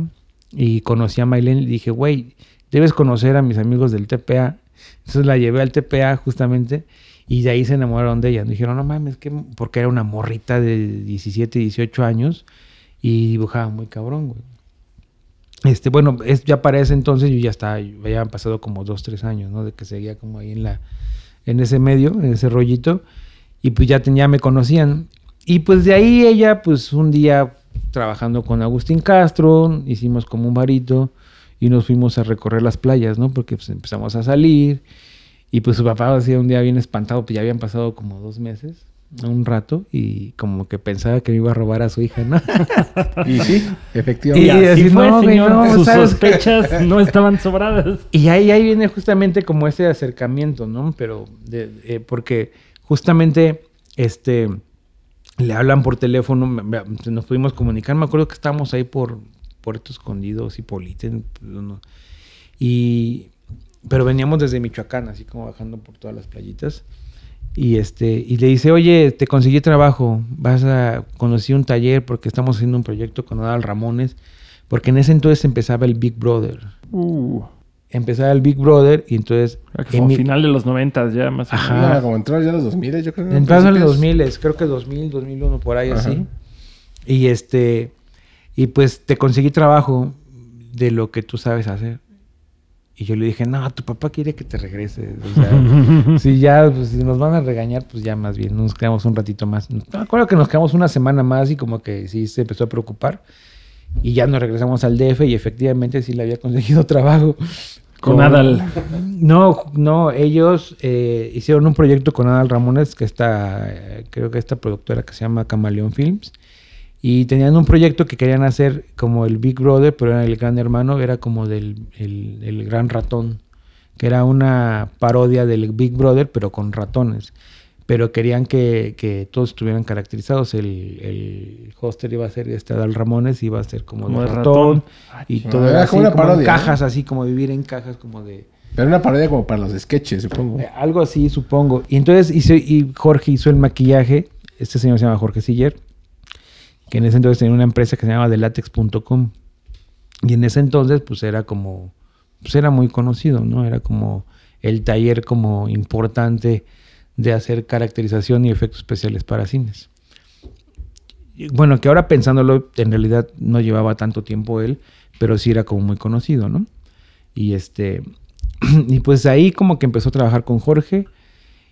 y conocí a Maylene y dije, güey, debes conocer a mis amigos del TPA entonces la llevé al TPA justamente y de ahí se enamoraron de ella. Me dijeron, no mames, que porque era una morrita de 17, 18 años y dibujaba muy cabrón, güey. Este, bueno, es, ya para ese entonces yo ya estaba, ya habían pasado como dos, tres años, ¿no? De que seguía como ahí en la, en ese medio, en ese rollito, y pues ya, ya me conocían. Y pues de ahí ella, pues un día trabajando con Agustín Castro, hicimos como un varito, y nos fuimos a recorrer las playas, ¿no? Porque pues empezamos a salir y pues su papá hacía un día bien espantado, pues ya habían pasado como dos meses, un rato, y como que pensaba que me iba a robar a su hija, ¿no? y sí, efectivamente. Y, así, fue, señor, sus sospechas no estaban sobradas. Y ahí, ahí viene justamente como ese acercamiento, ¿no? Pero, de, eh, porque justamente, este, le hablan por teléfono, nos pudimos comunicar, me acuerdo que estábamos ahí por Puerto Escondido, Cipolite, pues, y pero veníamos desde Michoacán, así como bajando por todas las playitas. Y este, y le dice, oye, te conseguí trabajo, vas a conocer un taller porque estamos haciendo un proyecto con Adal Ramones, porque en ese entonces empezaba el Big Brother. Uh. Empezaba el Big Brother y entonces... Como final de los 90 ya más o menos. como entró ya en los 2000, yo creo. Entró en los 2000, creo que 2000, 2001, por ahí así. Y este, y pues te conseguí trabajo de lo que tú sabes hacer. Y yo le dije, no, tu papá quiere que te regreses. O sea, si ya, pues, si nos van a regañar, pues ya más bien, nos quedamos un ratito más. Me acuerdo que nos quedamos una semana más y como que sí se empezó a preocupar. Y ya nos regresamos al DF y efectivamente sí le había conseguido trabajo. Con, Adal. No, no, ellos eh, hicieron un proyecto con Adal Ramones, que está, eh, creo que esta productora que se llama Camaleón Films Y tenían un proyecto que querían hacer como el Big Brother, pero era el gran hermano, era como del el, el gran ratón, que era una parodia del Big Brother, pero con ratones. Pero querían que, que todos estuvieran caracterizados. El, el hoster iba a ser este Adal Ramones, iba a ser como, Como de ratón. ratón. y Ah, todo era era así, como una como en parodia, ¿no? cajas, así como vivir en cajas, como de... Pero una parodia como para los sketches, supongo. Eh, Algo así, supongo. Y entonces hizo, y Jorge hizo el maquillaje. Este señor se llama Jorge Siller, que en ese entonces tenía una empresa que se llamaba delatex.com. Y en ese entonces, pues era como, pues era muy conocido, ¿no? Era como el taller como importante de hacer caracterización y efectos especiales para cines. Bueno, que ahora pensándolo, en realidad no llevaba tanto tiempo él, pero sí era como muy conocido, ¿no? Y este, y pues ahí como que empezó a trabajar con Jorge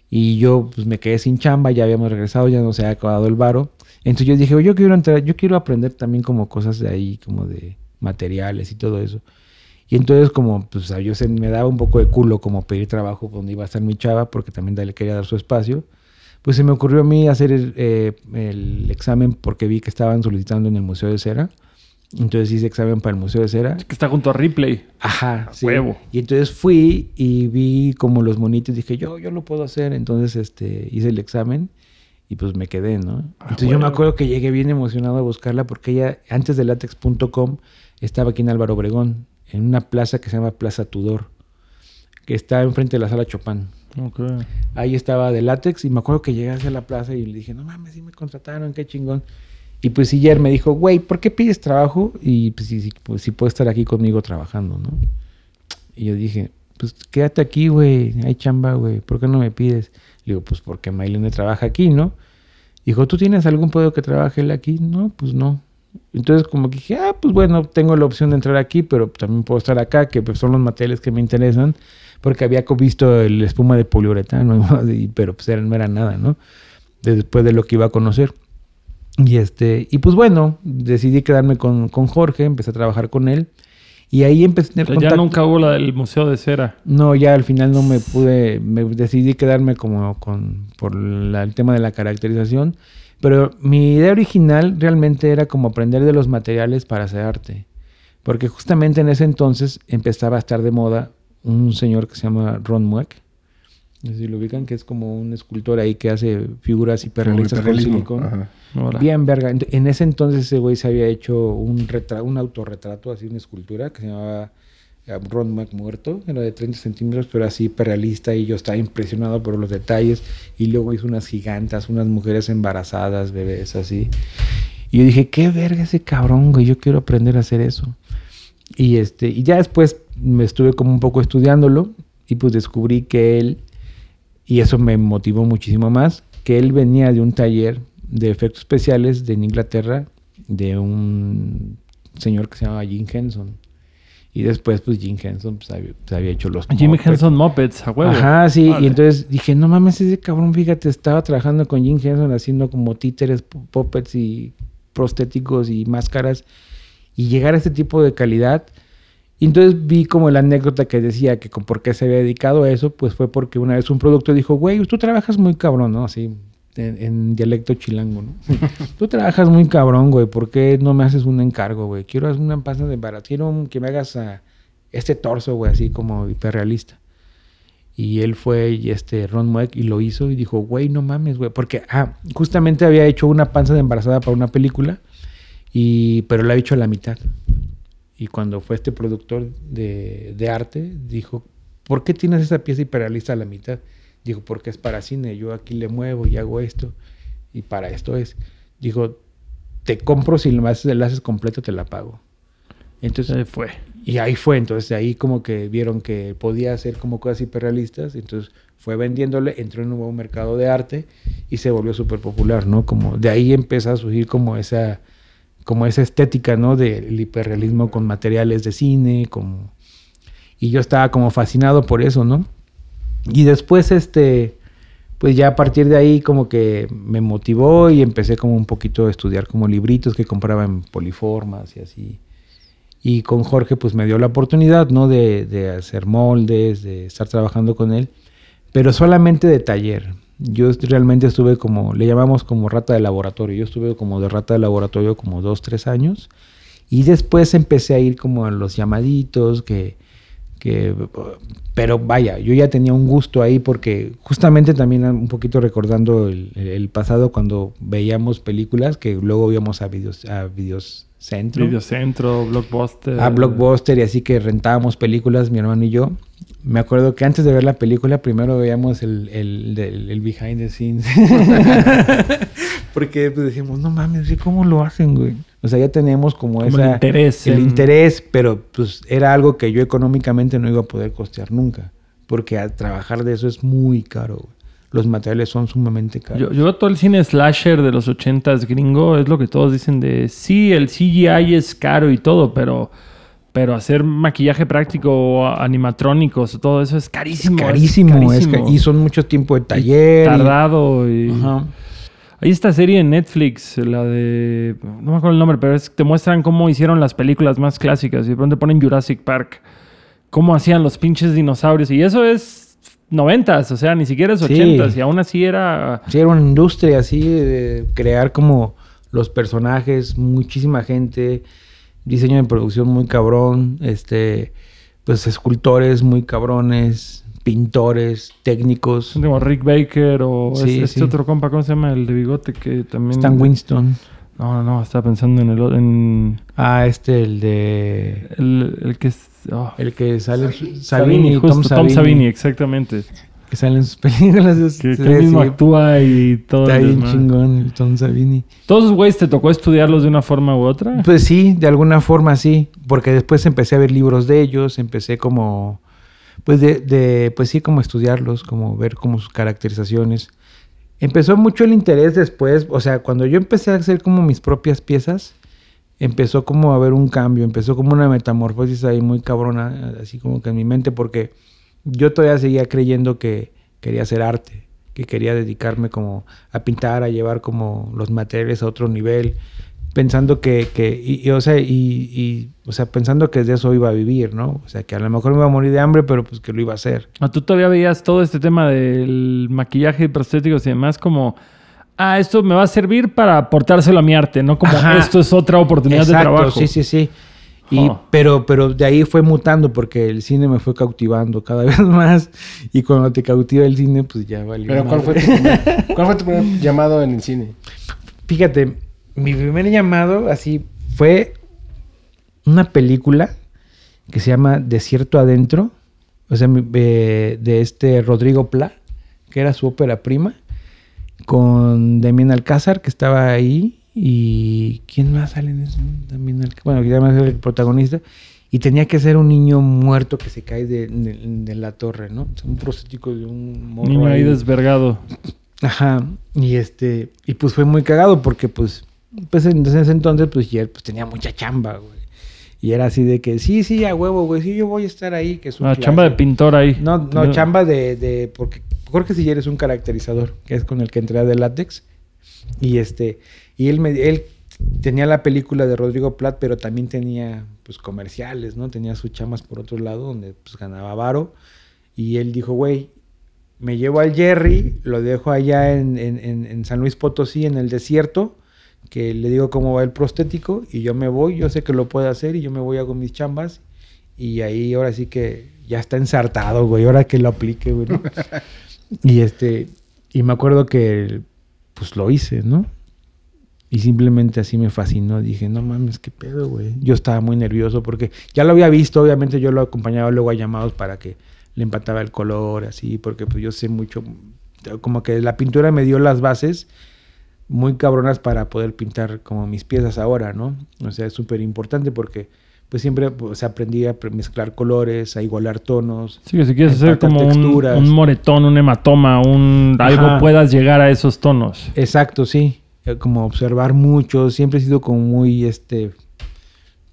y yo pues me quedé sin chamba, ya habíamos regresado, ya no se había acabado el varo. Entonces yo dije, "Oye, yo quiero entrar, yo quiero aprender también como cosas de ahí, como de materiales y todo eso. Y entonces como pues a yo se me daba un poco de culo como pedir trabajo donde iba a estar mi chava, porque también le quería dar su espacio. Pues se me ocurrió a mí hacer el, eh, el examen porque vi que estaban solicitando en el Museo de Cera. Entonces hice examen para el Museo de Cera. Que está junto a Ripley. Ajá, sí. huevo. Y entonces fui y vi como los monitos, dije, yo, yo lo puedo hacer. Entonces este, hice el examen y pues me quedé, ¿no? Entonces yo me acuerdo que llegué bien emocionado a buscarla porque ella, antes de latex.com, estaba aquí en Álvaro Obregón, en una plaza que se llama Plaza Tudor, que está enfrente de la sala Chopin. Ahí estaba de látex y me acuerdo que llegué hacia la plaza y le dije, no mames, sí me contrataron, qué chingón. Y pues Siller me dijo, güey, ¿por qué pides trabajo? Y pues si, pues, si puedo estar aquí conmigo trabajando, ¿no? Y yo dije, pues quédate aquí, güey, hay chamba, güey, ¿por qué no me pides? Le digo, pues porque Maylene trabaja aquí, ¿no? Dijo, ¿tú tienes algún pedo que trabaje aquí? No, pues no. Entonces como que dije, ah, pues bueno, tengo la opción de entrar aquí, pero también puedo estar acá, que pues, son los materiales que me interesan, porque había visto el espuma de poliuretano, y- pero pues era- no era nada, ¿no? Después de lo que iba a conocer. Y este, y pues bueno, decidí quedarme con, con Jorge, empecé a trabajar con él, y ahí empecé a tener Pero ya contacto. nunca hubo la del Museo de Cera. No, ya al final no me pude, me decidí quedarme como con por la- el tema de la caracterización, pero mi idea original realmente era como aprender de los materiales para hacer arte, porque justamente en ese entonces empezaba a estar de moda un señor que se llama Ron Mueck, si lo ubican, que es como un escultor ahí que hace figuras hiperrealistas con silicón. Bien, verga. En ese entonces ese güey se había hecho un, retra- un autorretrato, así una escultura que se llamaba eh, Ron Mac muerto. Era de 30 centímetros, pero así hiperrealista y yo estaba impresionado por los detalles. Y luego hizo unas gigantas, unas mujeres embarazadas, bebés, así. Y yo dije, qué verga ese cabrón, güey. Yo quiero aprender a hacer eso. Y, este, y ya después me estuve como un poco estudiándolo y pues descubrí que él, y eso me motivó muchísimo más, que él venía de un taller de efectos especiales de Inglaterra de un señor que se llamaba Jim Henson. Y después pues Jim Henson pues, había, pues, había hecho los... Muppets. Henson Muppets, a huevo. Ajá, sí. Órale. Y entonces dije, no mames, ese cabrón, fíjate, estaba trabajando con Jim Henson haciendo como títeres, pu- puppets y prostéticos y máscaras. Y llegar a este tipo de calidad. Y entonces vi como la anécdota que decía que por qué se había dedicado a eso, pues fue porque una vez un productor dijo, güey, tú trabajas muy cabrón, ¿no? Así, en, dialecto chilango, ¿no? tú trabajas muy cabrón, güey, ¿por qué no me haces un encargo, güey? Quiero hacer una pasta de barato, quiero que me hagas este torso, güey, así como hiperrealista. Y él fue, y este Ron Mueck, y lo hizo y dijo, güey, no mames, güey. Porque, ah, justamente había hecho una panza de embarazada para una película, y, pero la ha hecho la mitad. Y cuando fue este productor de, de arte, dijo, ¿por qué tienes esa pieza hiperrealista a la mitad? Dijo, porque es para cine, yo aquí le muevo y hago esto, y para esto es. Dijo, te compro si la haces, la haces completa, te la pago. Entonces, Se fue. y ahí fue, entonces ahí como que vieron que podía hacer como cosas hiperrealistas, entonces fue vendiéndole, entró en un nuevo mercado de arte y se volvió súper popular, ¿no? Como de ahí empieza a surgir como esa, como esa estética, ¿no? Del hiperrealismo con materiales de cine. Y yo estaba como fascinado por eso, ¿no? Y después, este, pues ya a partir de ahí como que me motivó y empecé como un poquito a estudiar como libritos que compraba en Poliformas y así. Y con Jorge pues me dio la oportunidad, ¿no? De, de hacer moldes, de estar trabajando con él, pero solamente de taller. Yo realmente estuve como, le llamamos como rata de laboratorio. Yo estuve como de rata de laboratorio como dos, tres años. Y después empecé a ir como a los llamaditos, que, que, pero vaya, yo ya tenía un gusto ahí porque justamente también un poquito recordando el, pasado cuando veíamos películas que luego íbamos a videos, a videos centro. Videocentro, Blockbuster. A Blockbuster y así que rentábamos películas, mi hermano y yo me acuerdo que antes de ver la película, primero veíamos el, el, el, behind the scenes. Porque pues, decíamos, no mames, ¿cómo lo hacen, güey? O sea, ya teníamos como, ese el interés. El interés, pero pues era algo que yo económicamente no iba a poder costear nunca. Porque a trabajar de eso es muy caro, güey. Los materiales son sumamente caros. Yo, yo todo el cine slasher de los ochentas gringo es lo que todos dicen de sí, el CGI es caro y todo, pero pero hacer maquillaje práctico o animatrónicos, todo eso es carísimo. carísimo, y son mucho tiempo de taller. tardado. Y... Hay esta serie en Netflix, la de. No me acuerdo el nombre, pero es, te muestran cómo hicieron las películas más clásicas. Y de pronto ponen Jurassic Park. Cómo hacían los pinches dinosaurios. Y eso es noventas, o sea, ni siquiera es ochentas. Y aún así era. Sí, era una industria así de crear como los personajes, muchísima gente diseño de producción muy cabrón, este, pues escultores muy cabrones, pintores, técnicos. Como Rick Baker o este, otro compa, ¿cómo se llama? El de bigote que también... Stan Winston. No, no, no, estaba pensando en el... En... Ah, este, el de... El, que... Oh. El que sale... Sabini, justo, Tom Savini, exactamente que salen sus películas. Que, que mismo actúa y todo. Está bien chingón el Tom Savini. ¿Todos esos güeyes te tocó estudiarlos de una forma u otra? Pues sí, de alguna forma sí. Porque después empecé a ver libros de ellos, empecé como... Pues de, de pues sí, como estudiarlos, como ver como sus caracterizaciones. Empezó mucho el interés después, o sea, cuando yo empecé a hacer como mis propias piezas, empezó como a haber un cambio, empezó como una metamorfosis ahí muy cabrona, así como que en mi mente, porque yo todavía seguía creyendo que quería hacer arte, que quería dedicarme como a pintar, a llevar como los materiales a otro nivel, pensando que, que y, o sea, y, o sea, pensando que de eso iba a vivir, ¿no? O sea, que a lo mejor me iba a morir de hambre, pero pues que lo iba a hacer. Ah, ¿Tú todavía veías todo este tema del maquillaje y prostéticos y demás como ah, esto me va a servir para aportárselo a mi arte, no como esto es otra oportunidad de trabajo. Sí, sí, sí. Y, pero, pero de ahí fue mutando porque el cine me fue cautivando cada vez más. Y cuando te cautiva el cine, pues ya valió. Pero ¿cuál fue, tu primer, ¿cuál fue tu primer llamado en el cine? Fíjate, mi primer llamado así fue una película que se llama Desierto Adentro. O sea, de, de este Rodrigo Pla, que era su ópera prima, con Demian Alcázar, que estaba ahí, y ¿quién más sale en eso? También el, bueno, que además el protagonista. Y tenía que ser un niño muerto que se cae de, la torre, ¿no? un prostético de un morro Niño ahí desvergado. Ajá. Y este, y pues fue muy cagado porque pues, pues en ese entonces pues ya pues, tenía mucha chamba, güey. Y era así de que, sí, sí, a huevo, güey, sí, yo voy a estar ahí. Que es ah, chamba de pintor ahí. No, no, chamba de, de, porque Jorge Siller es un caracterizador, que es con el que entré de látex. Y este, y él, me, él tenía la película de Rodrigo Platt, pero también tenía pues comerciales, ¿no? Tenía sus chamas por otro lado, donde pues ganaba varo. Y él dijo, güey, me llevo al Jerry, lo dejo allá en, en, San Luis Potosí, en el desierto, que le digo cómo va el prostético, y yo me voy, yo sé que lo puede hacer, y yo me voy, hago mis chambas, y ahí ahora sí que ya está ensartado, güey, ahora que lo aplique, güey. y este, y me acuerdo que pues lo hice, ¿no? Y simplemente así me fascinó. Dije, no mames, qué pedo, güey. Yo estaba muy nervioso porque ya lo había visto. Obviamente yo lo acompañaba luego a llamados para que le empataba el color, así, porque pues yo sé mucho. Como que la pintura me dio las bases muy cabronas para poder pintar como mis piezas ahora, ¿no? O sea, es súper importante porque pues siempre pues, aprendí a mezclar colores, a igualar tonos. Sí, que si quieres hacer como un, moretón, un hematoma, un algo puedas llegar a esos tonos. Exacto, sí. Eh, como observar mucho, siempre he sido como muy, este,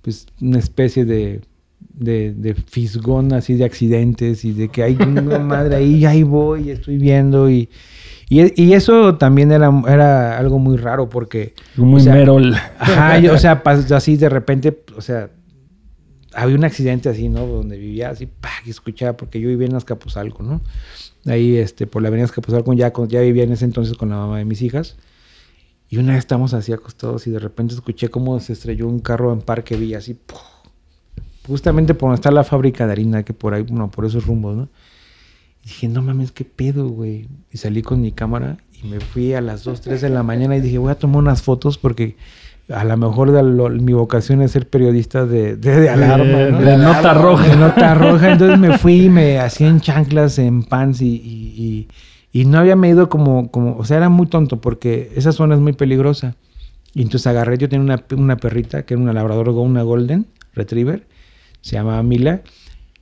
pues una especie de, de, fisgón así de accidentes y de que hay una madre ahí, ahí voy, estoy viendo y, y, eso también era, era algo muy raro porque... Muy merol. Ajá, o sea, así de repente, o sea, había un accidente así, ¿no? Donde vivía así, ¡pah! y escuchaba, porque yo vivía en Azcapotzalco, ¿no? ahí este, por la avenida Escapuzalco, con ya, ya vivía en ese entonces con la mamá de mis hijas. Y una vez estamos así acostados y de repente escuché cómo se estrelló un carro en Parque Villa, así, ¡puf! justamente por donde está la fábrica de harina, que por ahí, bueno, por esos rumbos, ¿no? Y dije, no mames, qué pedo, güey. Y salí con mi cámara y me fui a las 2, 3 de la mañana y dije, voy a tomar unas fotos porque a lo mejor de lo- mi vocación es ser periodista de, de, de alarma, De- ¿no? de nota roja. De nota roja. Entonces me fui y me hacía en chanclas, en pants y, y, y- y no había medido como, como, o sea, era muy tonto porque esa zona es muy peligrosa. Y entonces agarré, yo tenía una, una perrita que era una labrador, una golden retriever, se llamaba Mila,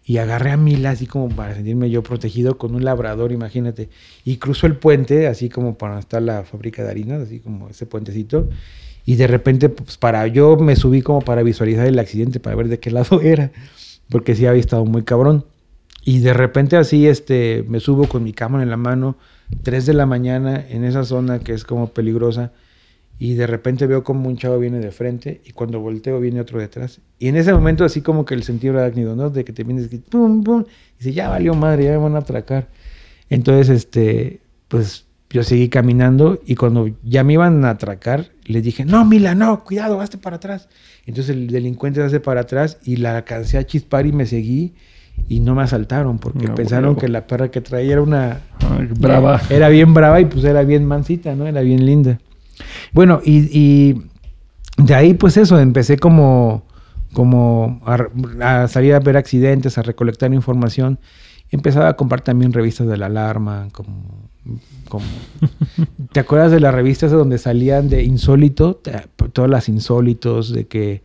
y agarré a Mila así como para sentirme yo protegido con un labrador, imagínate. Y cruzo el puente, así como para está la fábrica de harinas, así como ese puentecito. Y de repente, pues para yo me subí como para visualizar el accidente, para ver de qué lado era, porque sí había estado muy cabrón. Y de repente así, este, me subo con mi cámara en la mano, 3 de la mañana, en esa zona que es como peligrosa. Y de repente veo como un chavo viene de frente y cuando volteo viene otro detrás. Y en ese momento así como que el sentido arácnido, ¿no? De que te vienes pum, pum. Y dice, ya valió madre, ya me van a atracar. Entonces, este, pues yo seguí caminando y cuando ya me iban a atracar, les dije, no, Mila, no, cuidado, hazte para atrás. Entonces el delincuente se hace para atrás y la alcancé a chispar y me seguí y no me asaltaron porque No, pensaron huevo. que la perra que traía era una... Ay, brava. Era bien brava y pues era bien mansita, ¿no? Era bien linda. Bueno, y, y de ahí pues eso, empecé como, como a, a salir a ver accidentes, a recolectar información. Empezaba a comprar también revistas de la alarma, como... como ¿Te acuerdas de las revistas donde salían de insólito? Todas las insólitos, de que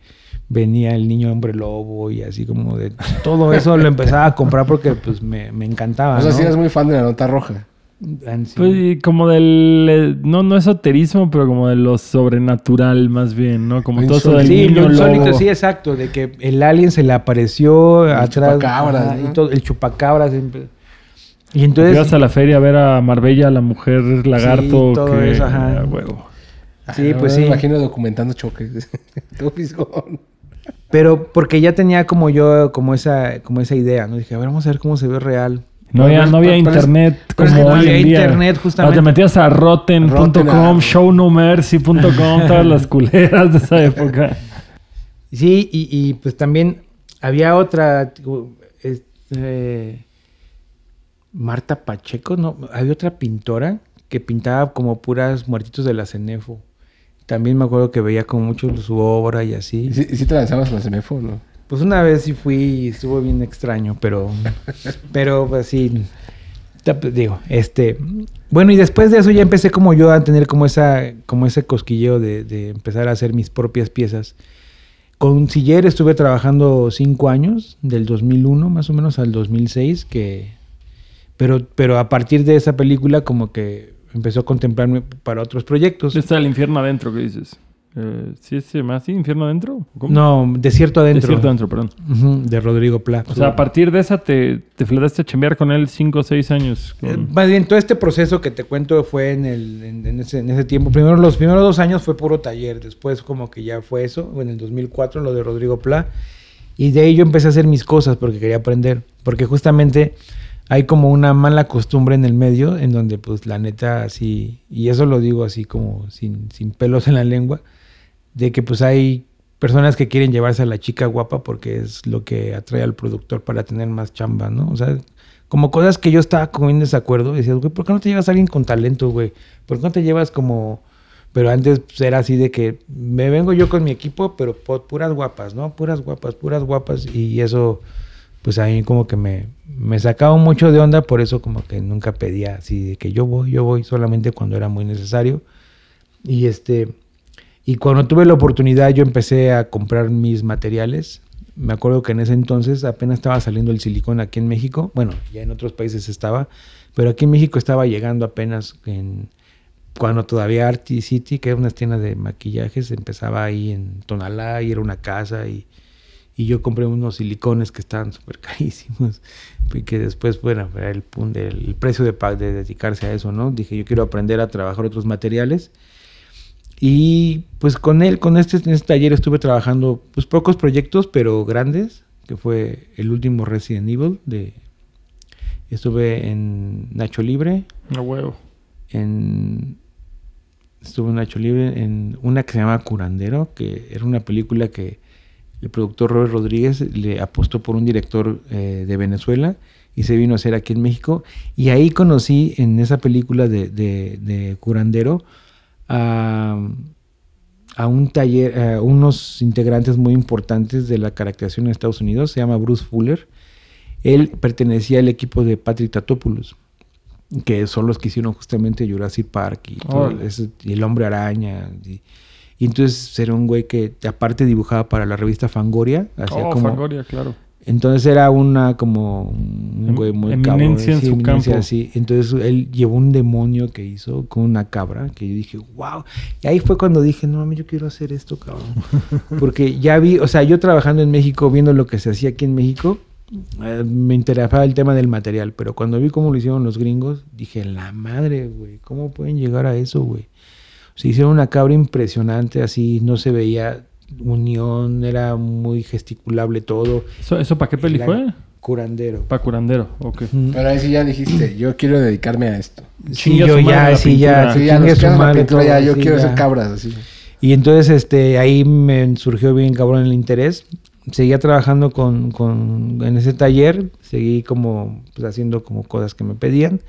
venía el niño hombre lobo y así como de... Todo eso lo empezaba a comprar porque pues me, me encantaba, O sea, ¿no? si eres muy fan de la nota roja. Ah, sí. Pues como del, eh, no, no esoterismo, pero como de lo sobrenatural más bien, ¿no? Como todo eso del Sí, niño lo insólito, lobo. sí, exacto, de que el alien se le apareció atrás. chupacabras, ajá, ¿no? y todo, el chupacabras. siempre. Y entonces. Ibas a la feria a ver a Marbella, la mujer lagarto. todo que, eso, ajá. huevo. Sí, Ah, pues me sí. imagino documentando choques. Todo. Pero porque ya tenía como yo, como esa, como esa idea, ¿no? Dije, a ver, vamos a ver cómo se ve real. No había, no había internet pero es como que no hoy había en día. internet, justamente. Te metías a rotten.com, Rotten, ah. shownomercy.com, todas las culeras de esa época. Sí, y, y, pues también había otra. eh, Marta Pacheco, ¿no? Había otra pintora que pintaba como puras muertitos de la Cenefo. También me acuerdo que veía como mucho su obra y así. ¿Y si, te lanzabas con la semefo no? Pues una vez sí fui y estuvo bien extraño, pero. pero pues sí. Digo, este. Bueno, y después de eso ya empecé como yo a tener como esa, como ese cosquilleo de, de empezar a hacer mis propias piezas. Con Siller estuve trabajando cinco años, del 2001 más o menos al 2006, que... Pero, pero a partir de esa película como que empezó a contemplarme para otros proyectos. Está el infierno adentro, ¿qué dices? Eh, ¿Sí llama así? ¿Infierno adentro? ¿Cómo? No, Desierto Adentro. Desierto adentro, perdón. Ujú, de Rodrigo Pla. O sea, a partir de esa te, te fletaste a chambear con él 5 o 6 años. con- Eh, Más bien, todo este proceso que te cuento fue en, el, en, en ese, en ese tiempo. Primero, los primeros dos años fue puro taller. Después, como que ya fue eso. En el 2004, lo de Rodrigo Pla. Y de ahí yo empecé a hacer mis cosas porque quería aprender. Porque justamente hay como una mala costumbre en el medio en donde, pues, la neta, así. Y eso lo digo así como sin, sin pelos en la lengua. De que, pues, hay personas que quieren llevarse a la chica guapa porque es lo que atrae al productor para tener más chamba, ¿no? O sea, como cosas que yo estaba como en desacuerdo. Decías, güey, ¿por qué no te llevas a alguien con talento, güey? ¿Por qué no te llevas como... Pero antes pues, era así de que me vengo yo con mi equipo, pero pu- puras guapas, ¿no? Puras guapas, puras guapas. Y eso, pues a mí como que me, me sacaba mucho de onda, por eso como que nunca pedía así de que yo voy, yo voy, solamente cuando era muy necesario. Y este... Y cuando tuve la oportunidad yo empecé a comprar mis materiales. Me acuerdo que en ese entonces apenas estaba saliendo el silicón aquí en México. Bueno, ya en otros países estaba, pero aquí en México estaba llegando apenas en cuando todavía Arty City, que era una tienda de maquillajes, empezaba ahí en Tonalá y era una casa y, y yo compré unos silicones que estaban súper carísimos y que después, bueno, era el, el, precio de, de dedicarse a eso, ¿no? Dije, yo quiero aprender a trabajar otros materiales y pues con él, con este, en este taller estuve trabajando pues pocos proyectos, pero grandes, que fue el último Resident Evil de Estuve en Nacho Libre. A huevo. En, estuve en Nacho Libre en una que se llama Curandero, que era una película que el productor Robert Rodríguez le apostó por un director eh, de Venezuela y se vino a hacer aquí en México. Y ahí conocí en esa película de, de- de Curandero a, a un taller, a unos integrantes muy importantes de la caracterización en Estados Unidos, se llama Bruce Fuller. Él pertenecía al equipo de Patrick Tatopoulos, que son los que hicieron justamente Jurassic Park y, todo El Hombre Araña. Y, y entonces era un güey que aparte dibujaba para la revista Fangoria. Hacía Oh, como, Fangoria, claro. entonces era una como un Em- güey muy eminencia en sí, su eminencia, campo. sí. Entonces él llevó un demonio que hizo con una cabra que yo dije, wow. Y ahí fue cuando dije, no, mami, yo quiero hacer esto, cabrón. Porque ya vi, o sea, yo trabajando en México, viendo lo que se hacía aquí en México, eh, me interesaba el tema del material. Pero cuando vi cómo lo hicieron los gringos, dije, la madre, güey, ¿cómo pueden llegar a eso, güey? Se hicieron una cabra impresionante, así no se veía unión, era muy gesticulable todo. ¿Eso, eso para qué peli fue? Curandero. Para curandero, ok. Pero ahí sí ya dijiste, yo quiero dedicarme a esto. Sí, yo ya, sí, ya, Sí, ya nos su queda la madre pintura, todo, ya, yo sí, quiero ya. hacer cabras así. Y entonces este, ahí me surgió bien cabrón el interés. Seguía trabajando con, con- en ese taller, seguí como pues, haciendo como cosas que me pedían,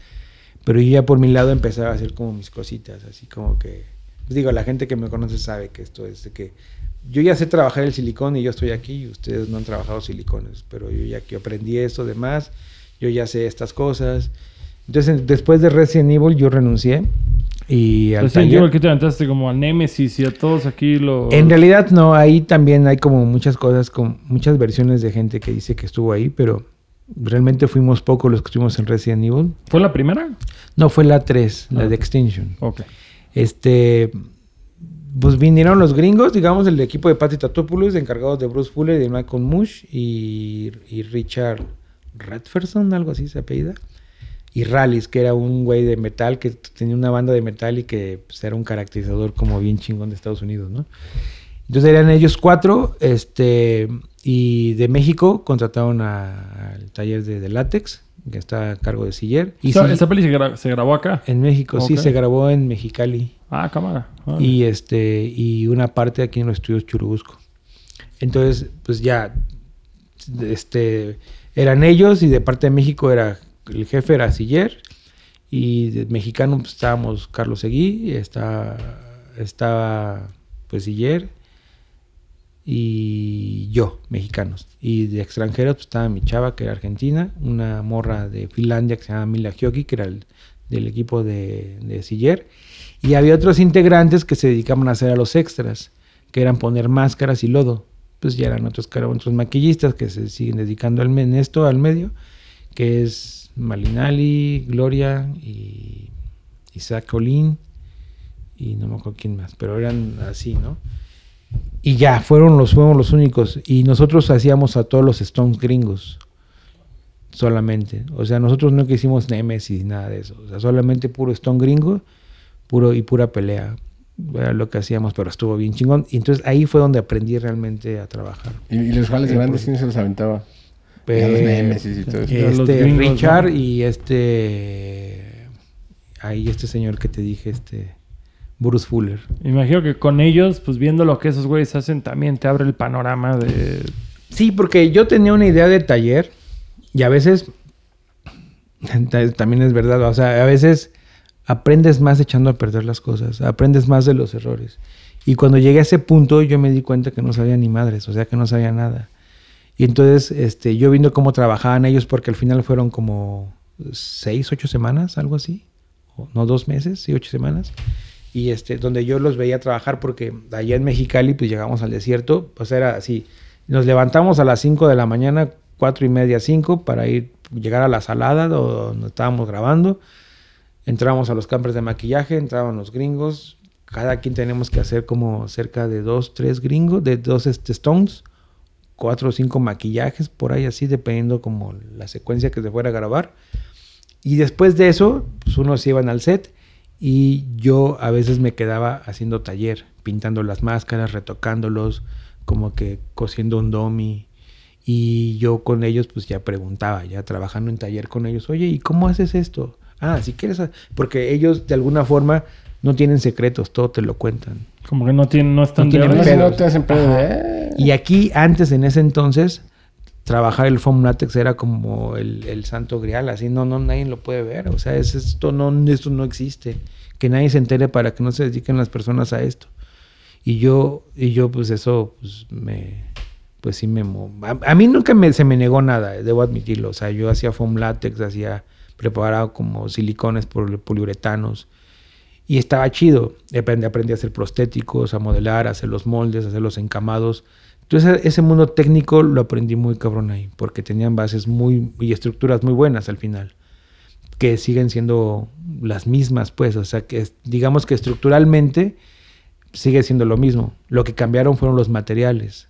pero yo ya por mi lado empezaba a hacer como mis cositas, así como que, digo, la gente que me conoce sabe que esto es de que yo ya sé trabajar el silicón y yo estoy aquí y ustedes no han trabajado silicones, pero yo ya que aprendí esto demás, yo ya sé estas cosas. Entonces, después de Resident Evil yo renuncié y al Resident taller- Evil que te aventaste como a Nemesis y a todos aquí lo... en realidad no, ahí también hay como muchas cosas, con muchas versiones de gente que dice que estuvo ahí, pero realmente fuimos pocos los que estuvimos en Resident Evil. ¿Fue la primera? No, fue la 3, la Ah. de Extinction. Ok. Este, pues vinieron los gringos, digamos, el equipo de Patty Tatopoulos, encargados de Bruce Fuller y de Malcolm Mush y, Richard Redferson, algo así se apellida. Y Rallis, que era un güey de metal que tenía una banda de metal y que pues, era un caracterizador como bien chingón de Estados Unidos, ¿no? Entonces eran ellos cuatro, este, y de México contrataron al taller de, de látex, que está a cargo de Siller. Y Esa, sí, esa peli se, gra- se grabó acá. en México, sí, se grabó en Mexicali Ah, cámara. Y este y una parte aquí en los estudios Churubusco. Entonces, pues ya este eran ellos y de parte de México era el jefe era Siller y de mexicano pues, estábamos Carlos Seguí, está estaba pues Siller y yo, mexicanos. Y de extranjeros pues, estaba mi chava, que era argentina, una morra de Finlandia que se llama Mila Gioki, que era el, del equipo de, de Siller. Y había otros integrantes que se dedicaban a hacer a los extras, que eran poner máscaras y lodo. Pues ya eran otros, otros maquillistas que se siguen dedicando al, en esto, al medio, que es Malinali, Gloria y Isaac Colín y no me acuerdo quién más, pero eran así, ¿no? Y ya, fueron los, fueron los únicos. Y nosotros hacíamos a todos los Stones gringos. Solamente. O sea, nosotros no hicimos Nemesis, nada de eso. O sea, solamente puro Stone gringo puro y pura pelea. Era lo que hacíamos, pero estuvo bien chingón. Y entonces ahí fue donde aprendí realmente a trabajar. Y, y los jales Eh, grandes, pues, ¿quién se los aventaba? Ya los Nemesis y todo eso. Los Este, gringos, Richard ¿no? y este. Ahí este señor que te dije, este. Bruce Fuller. Imagino que con ellos, pues viendo lo que esos güeyes hacen, también te abre el panorama de... Sí, porque yo tenía una idea de taller y a veces ta- también es verdad, o sea, a veces aprendes más echando a perder las cosas, aprendes más de los errores. Y cuando llegué a ese punto yo me di cuenta que no sabía ni madres, o sea, que no sabía nada. Y entonces este, yo viendo cómo trabajaban ellos, porque al final fueron como seis, ocho semanas, algo así, o no dos meses, sí, ocho semanas. Y este, donde yo los veía trabajar, porque allá en Mexicali, pues llegamos al desierto, sea, era así, nos levantamos a las 5 de la mañana, cuatro y media, 5, para ir, llegar a la salada donde estábamos grabando. Entramos a los campers de maquillaje, entraban los gringos. Cada quien tenemos que hacer como cerca de dos, tres gringos, de dos este, stones, cuatro o cinco maquillajes, por ahí así, dependiendo como la secuencia que se fuera a grabar. Y después de eso, pues unos iban al set y yo a veces me quedaba haciendo taller, pintando las máscaras, retocándolos, como que cosiendo un dummy. Y yo con ellos pues ya preguntaba, ya trabajando en taller con ellos, oye, ¿y cómo haces esto? Ah, si quieres, porque ellos de alguna forma no tienen secretos, todo te lo cuentan. Como que no tienen, no están No tienen de- pedos. No te hacen "Eh". Y aquí, antes, en ese entonces, trabajar el foam latex era como el, el santo grial, así no, no, nadie lo puede ver. O sea, es, esto, no, esto no existe. Que nadie se entere para que no se dediquen las personas a esto. Y yo, y yo pues eso, pues me, pues sí me... A, mí nunca se me negó nada, eh, debo admitirlo. O sea, yo hacía foam latex, hacía preparado como silicones por poliuretanos. Y estaba chido. Aprendí, aprendí a hacer prostéticos, a modelar, a hacer los moldes, a hacer los encamados. Entonces ese mundo técnico lo aprendí muy cabrón ahí, porque tenían bases muy y estructuras muy buenas al final, que siguen siendo las mismas, pues, o sea, que digamos que estructuralmente sigue siendo lo mismo. Lo que cambiaron fueron los materiales,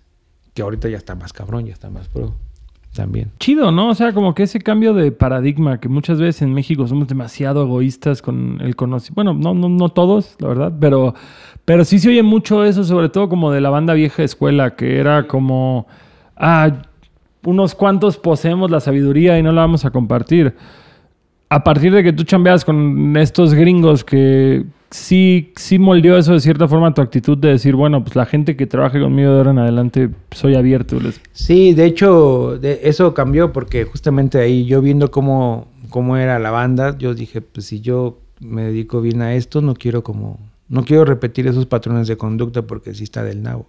que ahorita ya está más cabrón, ya está más pro también. Chido, ¿no? O sea, como que ese cambio de paradigma que muchas veces en México somos demasiado egoístas con el conocimiento. Bueno, no, no, no todos, la verdad, pero, pero sí se oye mucho eso, sobre todo como de la banda vieja escuela, que era como, ah, unos cuantos poseemos la sabiduría y no la vamos a compartir. A partir de que tú chambeas con estos gringos que sí, sí moldeó eso de cierta forma tu actitud de decir, bueno, pues la gente que trabaje conmigo de ahora en adelante, soy abierto. Sí, de hecho, de- eso cambió porque justamente ahí yo viendo cómo, cómo era la banda, yo dije, pues si yo me dedico bien a esto, no quiero como, no quiero repetir esos patrones de conducta porque sí está del nabo.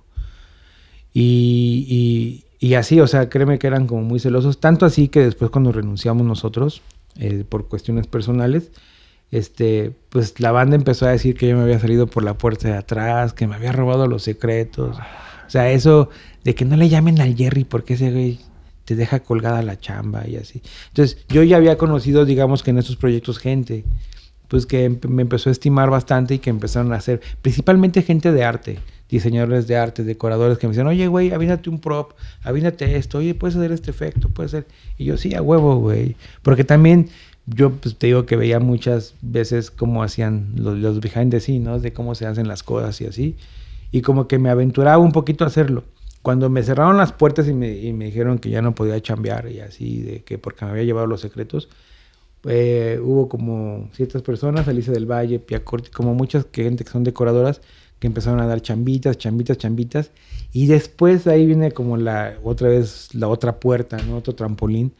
Y, así, o sea, créeme que eran como muy celosos, tanto así que después cuando renunciamos nosotros, eh, por cuestiones personales, este, pues la banda empezó a decir que yo me había salido por la puerta de atrás, que me había robado los secretos. O sea, eso de que no le llamen al Jerry porque ese güey te deja colgada la chamba y así. Entonces, yo ya había conocido, digamos que en estos proyectos gente, pues que em- me empezó a estimar bastante y que empezaron a hacer, principalmente gente de arte, diseñadores de arte, decoradores que me decían, oye, güey, avínate un prop, avínate esto, oye, puedes hacer este efecto, puedes hacer... Y yo, sí, a huevo, güey. Porque también yo pues, te digo que veía muchas veces cómo hacían los, los behind the scenes, ¿no? De cómo se hacen las cosas y así. Y como que me aventuraba un poquito a hacerlo. Cuando me cerraron las puertas y me, dijeron que ya no podía chambear y así, de que porque me había llevado los secretos, eh, hubo como ciertas personas, Alicia del Valle, Pia Corti, como muchas gente que son decoradoras, que empezaron a dar chambitas, chambitas, chambitas. Y después ahí viene como la otra vez la otra puerta. Otro trampolín.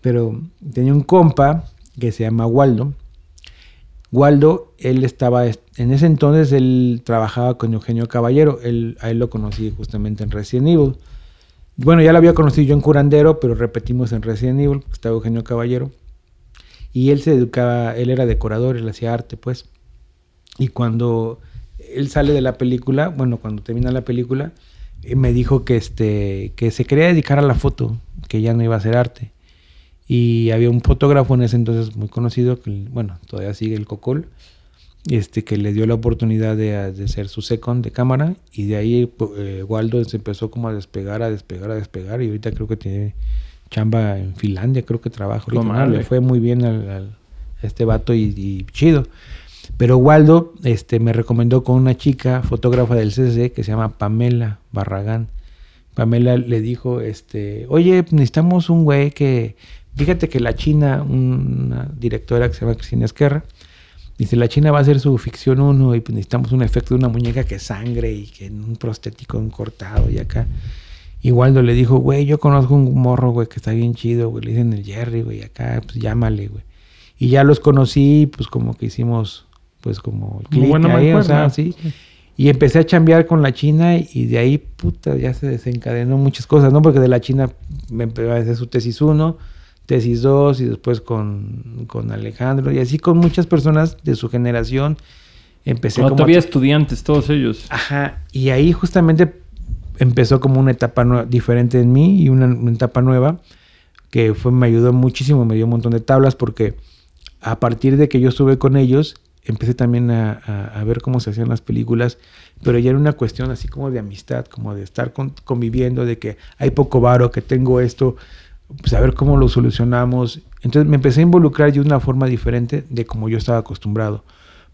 Pero tenía un compa que se llama Waldo. Waldo, él estaba, en ese entonces él trabajaba con Eugenio Caballero. Él, a él lo conocí justamente en Resident Evil. Bueno, ya lo había conocido yo en Curandero, pero repetimos en Resident Evil, estaba Eugenio Caballero. Y él se educaba, él era decorador, él hacía arte, pues. Y cuando él sale de la película, bueno, cuando termina la película, eh, me dijo que, este, que se quería dedicar a la foto, que ya no iba a hacer arte. Y había un fotógrafo en ese entonces muy conocido, que, bueno, todavía sigue el Cocol, este, que le dio la oportunidad de, de ser su second de cámara. Y de ahí eh, Waldo se empezó como a despegar, a despegar, a despegar. Y ahorita creo que tiene chamba en Finlandia, creo que madre. Le fue muy bien al, al- a este vato y, y chido. Pero Waldo este, me recomendó con una chica, fotógrafa del CCC, que se llama Pamela Barragán. Pamela le dijo, este, oye, necesitamos un güey que, fíjate que la China, una directora que se llama Cristina Esquerra, dice, la China va a hacer su ficción 1 y pues necesitamos un efecto de una muñeca que sangre y que un prostético, un cortado y acá. Y Waldo le dijo, güey, yo conozco un morro, güey, que está bien chido, güey, le dicen el Jerry, güey, acá, pues llámale, güey. Y ya los conocí, pues como que hicimos, pues como clic bueno ahí, o sea, sí. Y empecé a chambear con la China y de ahí, puta, ya se desencadenó muchas cosas, ¿no? Porque de la China me empezó a hacer su tesis 1, tesis 2 y después con, con Alejandro y así con muchas personas de su generación. Empecé No, como a todavía estudiantes, todos ellos. Ajá, y ahí justamente empezó como una etapa diferente en mí y una, etapa nueva que fue, me ayudó muchísimo, me dio un montón de tablas porque a partir de que yo estuve con ellos, empecé también a, ver cómo se hacían las películas, pero ya era una cuestión así como de amistad, como de estar con- conviviendo, de que hay poco varo, que tengo esto, pues a ver cómo lo solucionamos. Entonces me empecé a involucrar yo de una forma diferente de como yo estaba acostumbrado.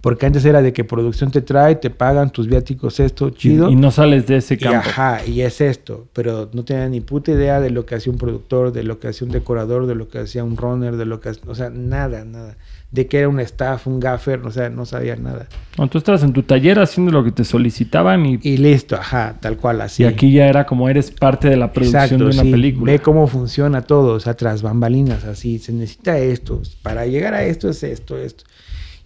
Porque antes era de que producción te trae, te pagan tus viáticos, esto, chido. Y, y no sales de ese Y campo. ajá, y es esto. Pero no tenía ni puta idea de lo que hacía un productor, de lo que hacía un decorador, de lo que hacía un runner, de lo que hacía, o sea, nada, nada. De que era un staff, un gaffer, o sea, no sabía nada. No, tú estabas en tu taller haciendo lo que te solicitaban y, Y listo, ajá, tal cual, así. y aquí ya era como eres parte de la producción de una sí. película. Ve cómo funciona todo, o sea, tras bambalinas, así. Se necesita esto. Para llegar a esto es esto, esto.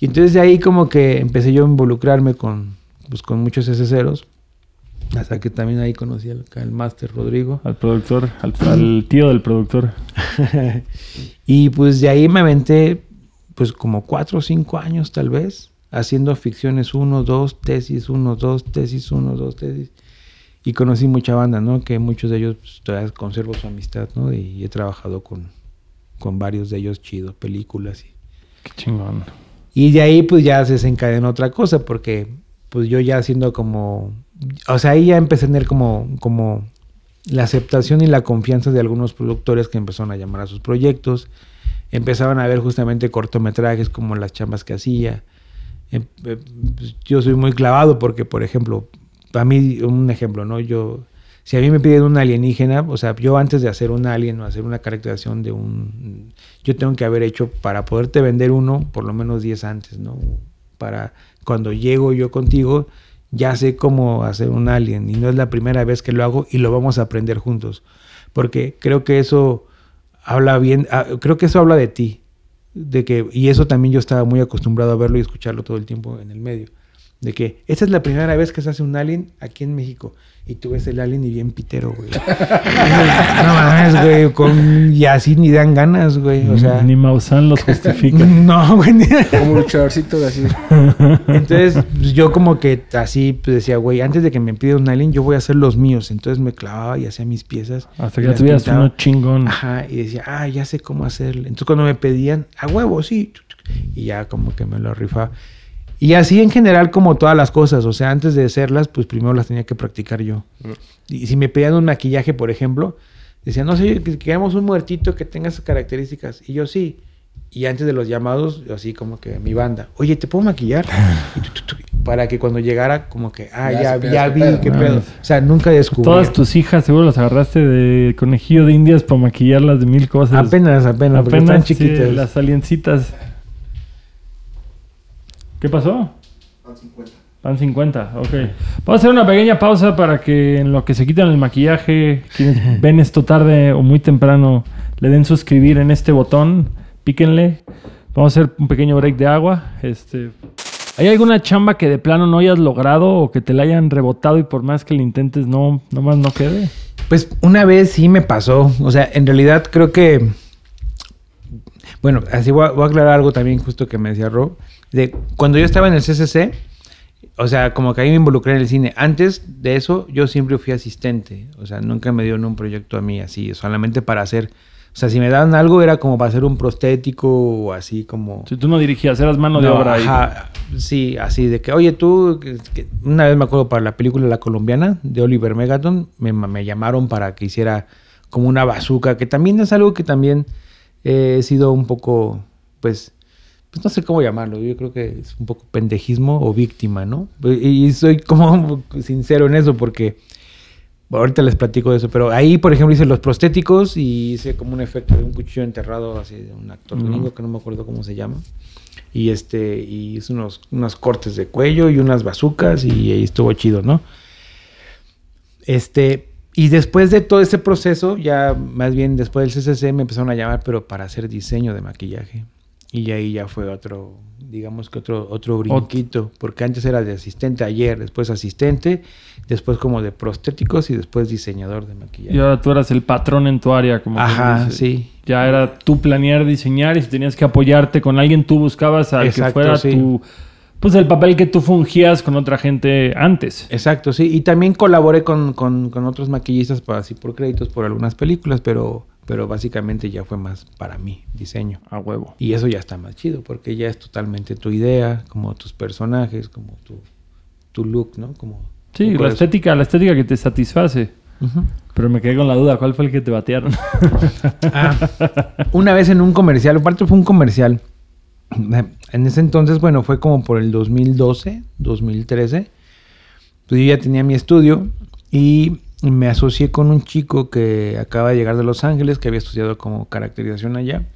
Y entonces de ahí como que empecé yo a involucrarme con, pues, con muchos SSeros. Hasta que también ahí conocí al, al máster Rodrigo. Al productor, al, al tío del productor. y pues de ahí me aventé pues como cuatro o cinco años tal vez, haciendo ficciones uno, dos, tesis, uno, dos, tesis, uno, dos, tesis. Y conocí mucha banda, ¿no? Que muchos de ellos pues, todavía conservo su amistad, ¿no? Y he trabajado con, con varios de ellos chidos, películas. Y, Qué chingón. Y de ahí pues ya se desencadenó otra cosa, porque pues yo ya haciendo como... O sea, ahí ya empecé a tener como, como la aceptación y la confianza de algunos productores que empezaron a llamar a sus proyectos. Empezaban a ver justamente cortometrajes como las chambas que hacía. Em- eh, pues, Yo soy muy clavado porque, por ejemplo, para mí, un ejemplo, ¿no? Yo, si a mí me piden un alienígena, o sea, yo antes de hacer un alien o hacer una caracterización de un... Yo tengo que haber hecho, para poderte vender uno, por lo menos 10 antes, ¿no? Para cuando llego yo contigo, ya sé cómo hacer un alien y no es la primera vez que lo hago y lo vamos a aprender juntos. Porque creo que eso habla bien, ah, creo que eso habla de ti. De que, y eso también yo estaba muy acostumbrado a verlo y escucharlo todo el tiempo en el medio. De que esta es la primera vez que se hace un alien aquí en México. Y tú ves el alien y bien pitero, güey. no mames, güey. Con, y así ni dan ganas, güey. O sea. Ni Maussan los justifica. No, güey. Como un luchadorcito de así. Entonces, pues, yo como que así pues, decía, güey, antes de que me pida un alien, yo voy a hacer los míos. Entonces me clavaba y hacía mis piezas. Hasta que ya las tuvieras pintaba. uno chingón. Ajá, y decía, ah, ya sé cómo hacerle. Entonces cuando me pedían, a huevo, sí. Y ya como que me lo rifaba. Y así en general como todas las cosas. O sea, antes de hacerlas, pues primero las tenía que practicar yo. Y si me pedían un maquillaje, por ejemplo, decían, no sé, que queremos un muertito que tenga esas características. Y yo sí. Y antes de los llamados, yo así como que mi banda, oye, ¿te puedo maquillar? Y tu, tu, tu, Para que cuando llegara, como que, ah, Ya ya, supieras ya vi pedo, qué ¿no? pedo. O sea, nunca descubrí. Todas tus hijas seguro las agarraste de conejillo de indias para maquillarlas de mil cosas. Apenas, apenas, porque están sí, chiquitas. las aliencitas. ¿Qué pasó? Van 50, ok. Vamos a hacer una pequeña pausa para que en lo que se quitan el maquillaje, quienes ven esto tarde o muy temprano, le den suscribir en este botón, píquenle. Vamos a hacer un pequeño break de agua. Este, ¿Hay alguna chamba que de plano no hayas logrado o que te la hayan rebotado y por más que le intentes no, nomás no quede? Pues una vez sí me pasó. O sea, en realidad creo que. Bueno, así voy a, voy a aclarar algo también justo que me decía Rob. De cuando yo estaba en el CCC, o sea, como que ahí me involucré en el cine. Antes de eso, yo siempre fui asistente. O sea, nunca me dieron un proyecto a mí así, solamente para hacer. O sea, si me daban algo era como para hacer un prostético o así como. Si tú no dirigías, eras mano de No, obra ahí. ajá, sí, así de que, oye, tú, que- que- una vez me acuerdo para la película La Colombiana de Oliver Megaton, me, me llamaron para que hiciera como una bazooka, que también es algo que también he sido un poco, pues, pues no sé cómo llamarlo, yo creo que es un poco pendejismo o víctima, ¿no? Y, soy como sincero en eso porque ahorita les platico de eso, pero ahí, por ejemplo, hice los prostéticos y hice como un efecto de un cuchillo enterrado, así de un actor gringo que no me acuerdo cómo se llama. Y este, y hice unos, unos cortes de cuello y unas bazucas y ahí estuvo chido, ¿no? Este, y después de todo ese proceso, ya más bien después del CCC me empezaron a llamar, pero para hacer diseño de maquillaje. Y ahí ya fue otro, digamos que otro, otro brinquito, porque antes era de asistente ayer, después asistente, después como de prostéticos y después diseñador de maquillaje. Y ahora tú eras el patrón en tu área, como Ajá, dice. sí. Ya era tú planear, diseñar y si tenías que apoyarte con alguien, tú buscabas al que Exacto, fuera sí. tu... Pues el papel que tú fungías con otra gente antes. Exacto, sí. Y también colaboré con, con, con otros maquillistas para así por créditos por algunas películas, pero, pero básicamente ya fue más para mí, diseño. A huevo. Y eso ya está más chido, porque ya es totalmente tu idea, como tus personajes, como tu, tu look, ¿no? Como Sí, la estética, la estética que te satisface. Pero me quedé con la duda, ¿cuál fue el que te batearon? Ah, una vez en un comercial, aparte fue un comercial, en ese entonces, bueno, fue como por el 2012, 2013. Pues yo ya tenía mi estudio y me asocié con un chico que acaba de llegar de Los Ángeles, que había estudiado como caracterización allá.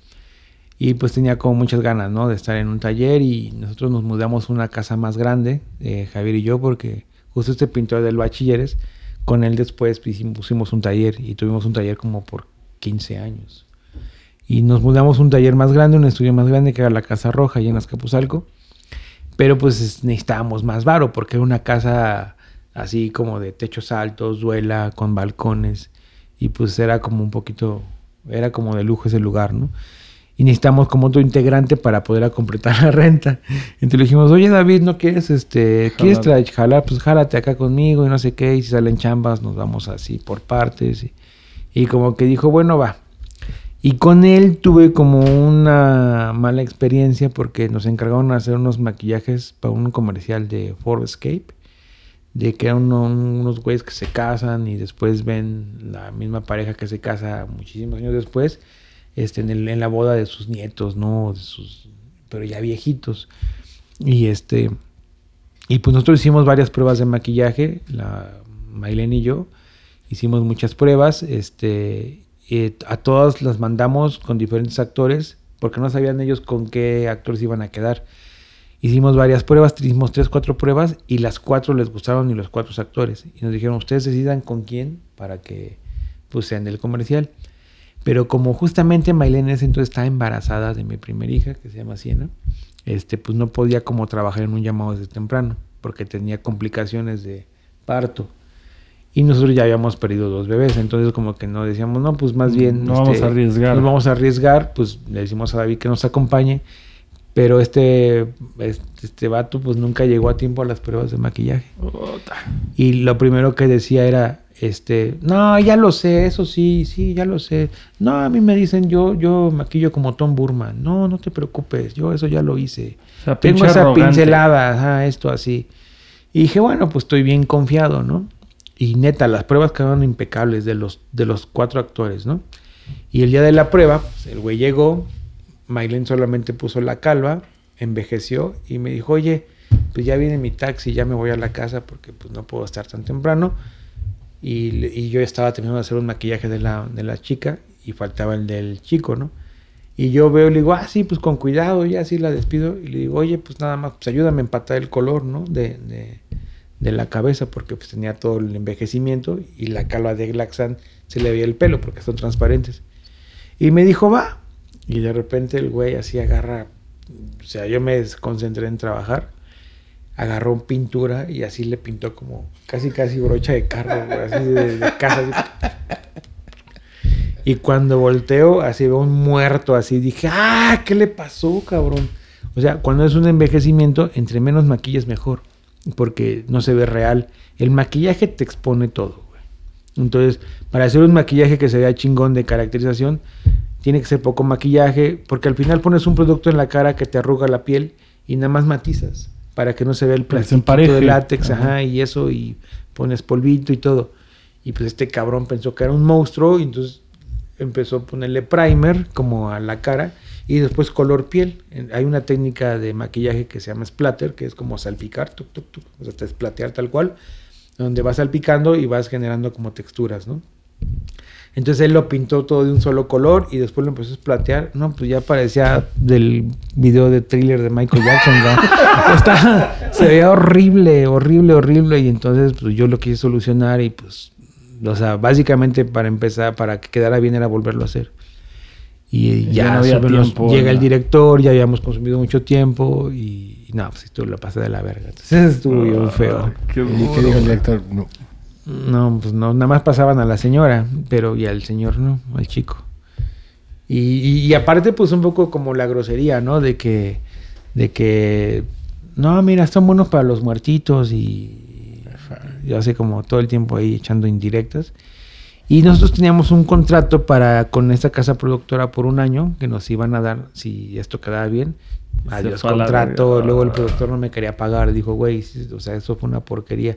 Y pues tenía como muchas ganas, ¿no? De estar en un taller y nosotros nos mudamos a una casa más grande, eh, Javier y yo, porque justo este pintor del bachilleres, con él después pusimos un taller y tuvimos un taller como por 15 años. Y nos mudamos a un taller más grande, un estudio más grande, que era la Casa Roja, allá en Azcapotzalco. Pero pues necesitábamos más varo, porque era una casa así como de techos altos, duela, con balcones. Y pues era como un poquito, era como de lujo ese lugar, ¿no? Y necesitamos como otro integrante para poder completar la renta. Entonces le dijimos, oye David, ¿no quieres, este, quieres traer, jalar? Pues jálate acá conmigo y no sé qué. Y si salen chambas, nos vamos así por partes. Y, y como que dijo, bueno, va. Y con él tuve como una mala experiencia porque nos encargaron de hacer unos maquillajes para un comercial de Escape de que eran unos güeyes que se casan y después ven la misma pareja que se casa muchísimos años después, este, en la boda de sus nietos, ¿no? De sus, pero ya viejitos. Y este, y pues nosotros hicimos varias pruebas de maquillaje, la Maylene y yo, hicimos muchas pruebas, este, a todas las mandamos con diferentes actores porque no sabían ellos con qué actores iban a quedar. Hicimos varias pruebas, hicimos tres, cuatro pruebas y las cuatro les gustaron y los cuatro actores. Y nos dijeron, ustedes decidan con quién para que pues sean del comercial. Pero como justamente Maylene en ese entonces estaba embarazada de mi primera hija, que se llama Siena, este, pues no podía como trabajar en un llamado desde temprano, porque tenía complicaciones de parto. Y nosotros ya habíamos perdido dos bebés, entonces como que no decíamos, no, pues más bien... No vamos a este, arriesgar. Nos vamos a arriesgar, pues le decimos a David que nos acompañe, pero este, este, vato pues nunca llegó a tiempo a las pruebas de maquillaje. Y lo primero que decía era, este, no, ya lo sé, eso sí, sí, ya lo sé. No, a mí me dicen, yo, yo maquillo como Tom Burman. No, no te preocupes, yo eso ya lo hice. Tengo esa pincelada, ajá, esto así. Y dije, bueno, pues estoy bien confiado, ¿no? Y neta, las pruebas quedaron impecables de los, de los cuatro actores, ¿no? Y el día de la prueba, pues, el güey llegó, Maylene solamente puso la calva, envejeció y me dijo, oye, pues ya viene mi taxi, ya me voy a la casa porque pues no puedo estar tan temprano. Y, yo estaba terminando de hacer un maquillaje de la, de la chica y faltaba el del chico, ¿no? Y yo veo y le digo, ah, sí, pues con cuidado, ya así la despido. Y le digo, oye, pues nada más, pues ayúdame a empatar el color, ¿no? De, de, de la cabeza porque pues tenía todo el envejecimiento y la calva de Glaxan se le veía el pelo porque son transparentes. Y me dijo, va. Y de repente el güey así agarra, o sea, yo me concentré en trabajar, agarró pintura y así le pintó como casi casi brocha de carro, así de, casa. Y cuando volteo, así veo un muerto, así dije, ah, ¿qué le pasó, cabrón? O sea, cuando es un envejecimiento, entre menos maquillas mejor porque no se ve real. El maquillaje te expone todo. Entonces, para hacer un maquillaje que se vea chingón de caracterización, tiene que ser poco maquillaje, porque al final pones un producto en la cara que te arruga la piel y nada más matizas para que no se vea el plástico de látex, ajá. y eso, y pones polvito y todo. Y pues este cabrón pensó que era un monstruo, y entonces empezó a ponerle primer como a la cara y después color piel. Hay una técnica de maquillaje que se llama splatter, que es como salpicar, tuk, tuk, tuk, o sea, splatear tal cual, donde vas salpicando y vas generando como texturas, ¿no? Entonces él lo pintó todo de un solo color y después lo empezó a splatear. No, pues ya parecía del video de thriller de Michael Jackson. ¿no? se veía horrible, horrible, horrible. Y entonces pues yo lo quise solucionar y pues, o sea, básicamente para empezar, para que quedara bien era volverlo a hacer. Y ya, llega el director, ya habíamos consumido mucho tiempo y, no, pues esto lo pasé de la verga. Entonces estuvo bien ah, feo. ¿Qué, dijo el director? No. No. pues no, nada más pasaban a la señora, pero y al señor no, al chico. Y, y, aparte, pues un poco como la grosería, ¿no? De que, de que, no, mira, están buenos para los muertitos y yo hace como todo el tiempo ahí echando indirectas. Y nosotros teníamos un contrato para con esta casa productora por un año que nos iban a dar si esto quedaba bien. Adiós contrato, luego el productor no me quería pagar, dijo, güey, o sea, eso fue una porquería.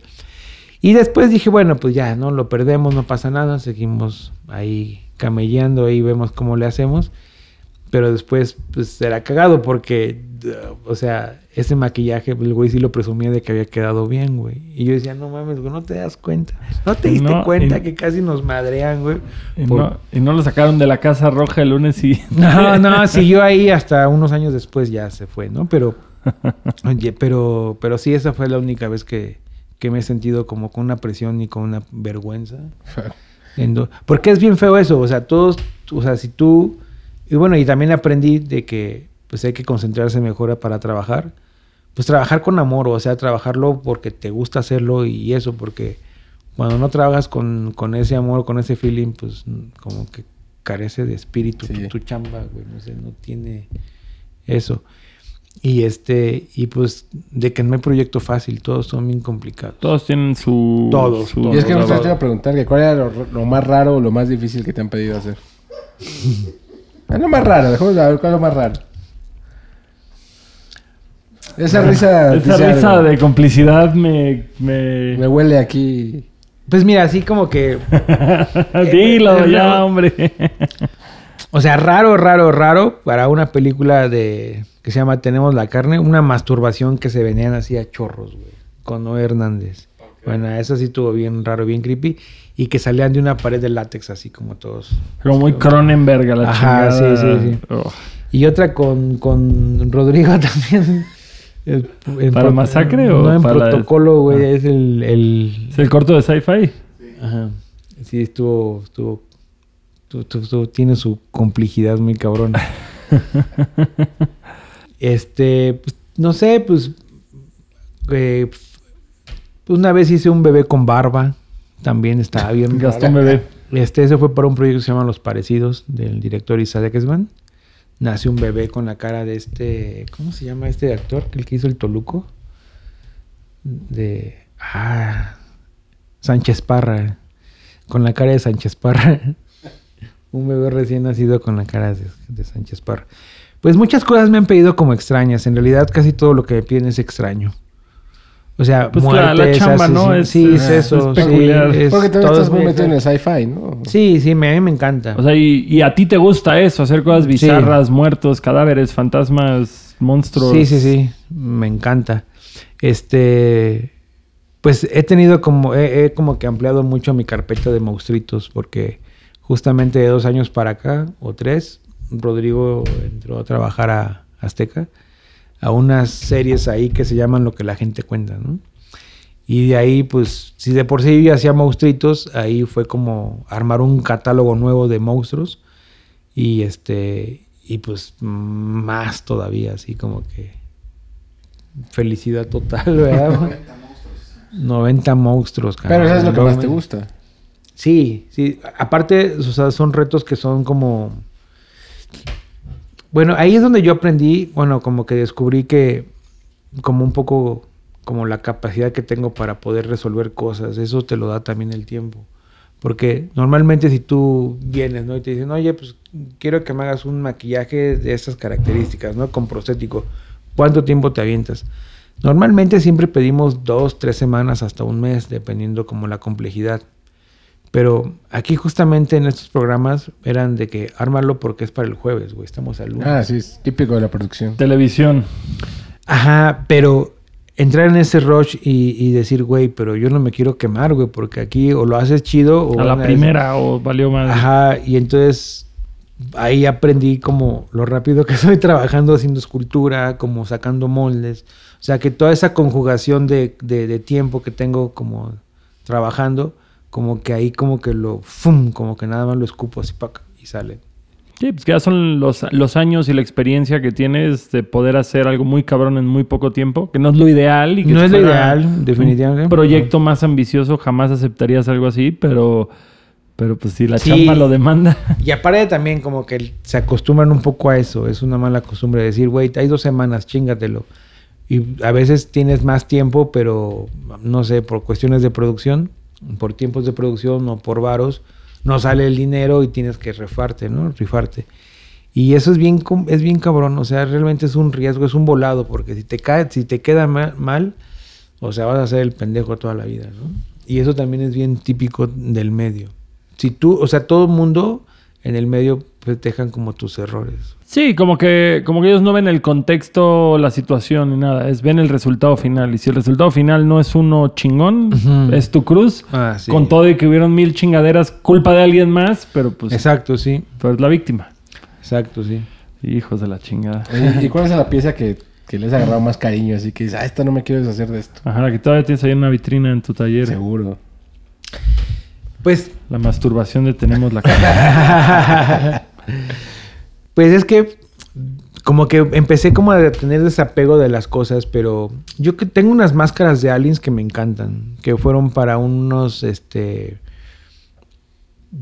Y después dije, bueno, pues ya, no lo perdemos, no pasa nada, seguimos ahí camellando, ahí vemos cómo le hacemos. Pero después, pues será cagado porque, o sea, ese maquillaje, el güey sí lo presumía de que había quedado bien, güey. Y yo decía, no mames, güey, no te das cuenta. No te diste No, cuenta y- que casi nos madrean, güey. Y Por- no, y no lo sacaron de la Casa Roja el lunes y... No, no, siguió ahí hasta unos años después ya se fue, ¿no? Pero, oye, pero, pero sí, esa fue la única vez que, que me he sentido como con una presión y con una vergüenza. Porque es bien feo eso, o sea, todos, o sea, si tú, y bueno, y también aprendí de que pues hay que concentrarse mejor para trabajar, pues trabajar con amor, o sea, trabajarlo porque te gusta hacerlo y eso, porque cuando no trabajas con, con ese amor, con ese feeling, pues como que carece de espíritu Sí. tu, tu chamba, güey, no sé, no tiene eso. Y este, y pues de que no hay proyecto fácil, todos son bien complicados. Todos tienen su... Todos, su-. Y es que no, no. te iba a preguntar que cuál era lo, lo más raro o lo más difícil que te han pedido hacer. Ah, lo más raro, dejemos de ver cuál es lo más raro. Esa risa. Esa risa algo. de complicidad me... me... Me huele aquí. Pues mira, así como que Dilo eh, ya, no. hombre. O sea, raro, raro, raro para una película de que se llama Tenemos la carne, una masturbación que se venían así a chorros, güey, con Noé Hernández. Bueno, eso sí estuvo bien raro, bien creepy y que salían de una pared de látex así como todos. Como muy Cronenberg a la Ajá, chingada. sí, sí, sí. Oh. Y otra con, con Rodrigo también. El- el ¿Para pro- Masacre o No, en para protocolo, güey, es el, el, ¿Es el corto de sci-fi? Ajá. Sí, estuvo, estuvo, estuvo- estuvo- estuvo- tiene su complejidad muy cabrona. este, pues, no sé, pues, eh, pues una vez hice un bebé con barba, también estaba bien. Gastón. Bebé. Este, ese fue para un proyecto que se llama Los Parecidos, del director Isaac Esban. Nace un bebé con la cara de este, ¿cómo se llama este actor? El que hizo el Toluco. De, ah, Sánchez Parra. Con la cara de Sánchez Parra. un bebé recién nacido con la cara de, de Sánchez Parra. Pues muchas cosas me han pedido como extrañas. En realidad casi todo lo que me piden es extraño. O sea, Pues la- la chamba, ¿no? Es- sí, es, es- eso. es sí, peculiar. es- Porque también todo estás es muy metido en el sci-fi, ¿no? Sí, sí, me, a mí me encanta. O sea, y, y a ti te gusta eso, hacer cosas bizarras, muertos, cadáveres, fantasmas, monstruos. Sí, sí, sí. Me encanta. Este. Pues he tenido como. He, he como que ampliado mucho mi carpeta de monstruitos. Porque justamente de dos años para acá, o tres, Rodrigo entró a trabajar a Azteca. A unas series ahí que se llaman Lo que la gente cuenta, ¿no? Y de ahí, pues, si de por sí hacía monstruitos, ahí fue como armar un catálogo nuevo de monstruos. Y este. Y pues más todavía, así como que. Felicidad total, ¿verdad? 90 monstruos, cabrón. Pero eso es lo que más te gusta. Sí, sí. Aparte, o sea, son retos que son como. Bueno, ahí es donde yo aprendí, bueno, como que descubrí que, como un poco, como la capacidad que tengo para poder resolver cosas, eso te lo da también el tiempo. Porque normalmente si tú vienes, ¿no? Y te dicen, oye, pues quiero que me hagas un maquillaje de estas características, ¿no? Con prostético. ¿Cuánto tiempo te avientas? Normalmente siempre pedimos dos, tres semanas hasta un mes, dependiendo como la complejidad. Pero aquí justamente en estos programas eran de que ármalo porque es para el jueves, güey. Estamos al lunes. Ah, sí, es típico de la producción. Televisión. Ajá, pero entrar en ese rush y, y decir, güey, pero yo no me quiero quemar, güey, porque aquí o lo haces chido o... A la primera o valió más. Ajá, y entonces ahí aprendí como lo rápido que estoy trabajando haciendo escultura, como sacando moldes. O sea, que toda esa conjugación de, de- de tiempo que tengo como trabajando, como que ahí como que lo, ¡fum! Como que nada más lo escupo así, pac, y sale. Sí, pues que ya son los, los años y la experiencia que tienes de poder hacer algo muy cabrón en muy poco tiempo, que no es lo ideal. Y que No es lo ideal, definitivamente. Un proyecto más ambicioso, jamás aceptarías algo así, pero, pero pues si la Sí. chamba lo demanda. Y aparte también como que se acostumbran un poco a eso. Es una mala costumbre decir, güey, hay dos semanas, chingatelo. Y a veces tienes más tiempo, pero no sé, por cuestiones de producción, por tiempos de producción o por varos, no sale el dinero y tienes que rifarte, ¿no? Rifarte. Y eso es bien, es bien cabrón, o sea, realmente es un riesgo, es un volado, porque si te cae, si te queda ma- mal, o sea, vas a ser el pendejo toda la vida, ¿no? Y eso también es bien típico del medio. Si tú, o sea, todo el mundo en el medio dejan como tus errores. Sí, como que, como que ellos no ven el contexto, la situación ni nada. Es ven el resultado final. Y si el resultado final no es uno chingón, es tu cruz. Ah, sí. Con todo y que hubieron mil chingaderas, culpa de alguien más, pero pues Exacto, sí. tú eres la víctima. Exacto, sí. Hijos de la chingada. ¿Y cuál es la pieza que, que les ha agarrado más cariño? Así que dices, ah, esta no me quiero deshacer de esto. Ajá, que todavía tienes ahí una vitrina en tu taller. Seguro. Pues, La masturbación de tenemos la cara. pues es que como que empecé como a tener desapego de las cosas, pero yo que tengo unas máscaras de aliens que me encantan, que fueron para unos, este,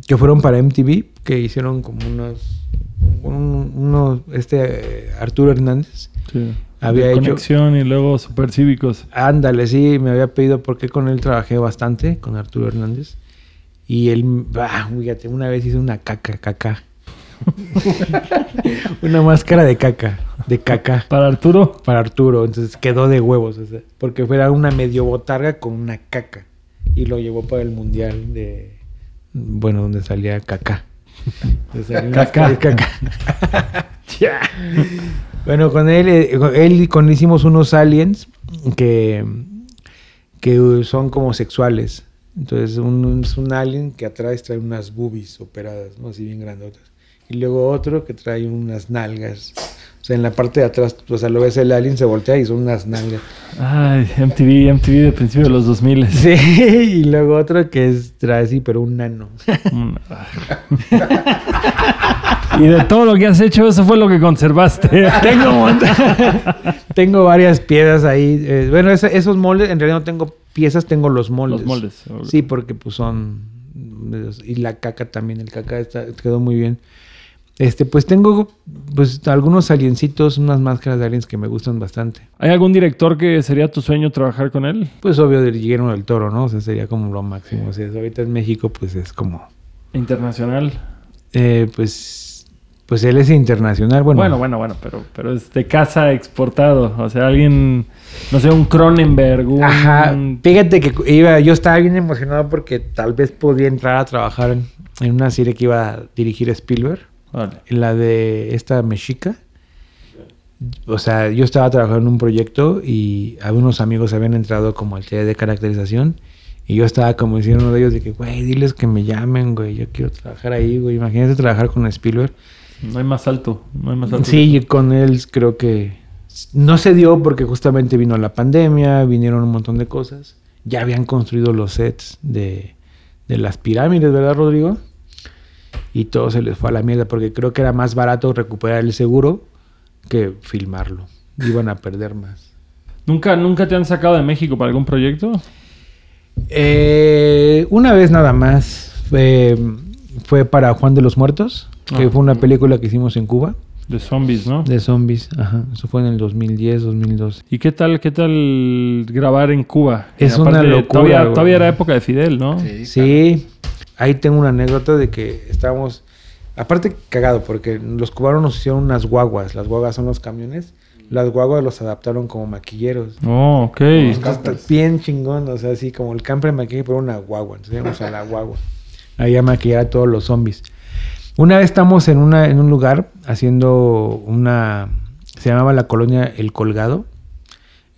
que fueron para MTV, que hicieron como unos, un- unos, este, Arturo Hernández. Sí. Había De hecho- conexión y luego supercívicos. Ándale, sí, me había pedido porque con él trabajé bastante, con Arturo Hernández. Y él, ah, fíjate, una vez hice una caca, caca. una máscara de caca, de caca, Para Arturo, para Arturo. Entonces quedó de huevos, o sea, porque fuera una medio botarga con una caca. Y lo llevó para el mundial de, bueno, donde salía caca. Caca. de caca. Bueno, con él, eh, él con él hicimos unos aliens que, que son como sexuales. Entonces, un, es un alien que atrás trae unas boobies operadas, ¿no? Así bien grandotas. Y luego otro que trae unas nalgas. O sea, en la parte de atrás, o sea, lo ves el alien, se voltea y son unas nalgas. Ay, MTV, MTV de principio de los 2000. Sí, y luego otro que es, trae así, pero un nano. Y de todo lo que has hecho, eso fue lo que conservaste. tengo, tengo varias piedras ahí. eh, bueno, esa- esos moldes, en realidad no tengo piezas, tengo los moldes. Los moldes. Sí, porque pues son... Y la caca también, el caca está, quedó muy bien. Este, pues tengo pues algunos aliencitos, unas máscaras de aliens que me gustan bastante. ¿Hay algún director que sería tu sueño trabajar con él? Pues obvio de Guillermo del Toro, ¿no? O sea, sería como lo máximo. O sea, ahorita en México pues es como... Internacional. eh, pues, pues él es internacional. Bueno, Bueno, bueno, bueno, pero, pero es de casa exportado. O sea, alguien, no sé, un Cronenberg, un... Ajá, fíjate que iba, yo estaba bien emocionado porque tal vez podía entrar a trabajar en, en una serie que iba a dirigir Spielberg, Vale. la de esta mexica. O sea, yo estaba trabajando en un proyecto y algunos amigos habían entrado como al taller de caracterización y yo estaba como diciendo uno de ellos de que, güey, diles que me llamen, güey, yo quiero trabajar ahí, güey. Imagínate trabajar con Spielberg. No hay más alto, no hay más alto. Sí, y con él creo que no se dio porque justamente vino la pandemia, vinieron un montón de cosas. Ya habían construido los sets de, de las pirámides, ¿verdad, Rodrigo? Y todo se les fue a la mierda porque creo que era más barato recuperar el seguro que filmarlo. Iban a perder más. ¿Nunca, ¿Nunca te han sacado de México para algún proyecto? Eh, una vez nada más fue, fue para Juan de los Muertos, que Ah. fue una película que hicimos en Cuba De zombies, ¿no? de zombies. Ajá, eso fue en el 2010, 2012. ¿Y qué tal, qué tal grabar en Cuba? Es Y una locura, Todavía, todavía era época de Fidel, ¿no? Sí, ahí tengo una anécdota de que estábamos, aparte cagado, porque los cubanos nos hicieron unas guaguas, las guaguas son los camiones, las guaguas los adaptaron como maquilleros. Oh, ok. Bien chingón, o sea, así como el camper maquillaje, pero una guagua, entonces íbamos a la guagua, ahí a maquillar a todos los zombies. Una vez estamos en, una, en un lugar haciendo una, se llamaba la colonia El Colgado,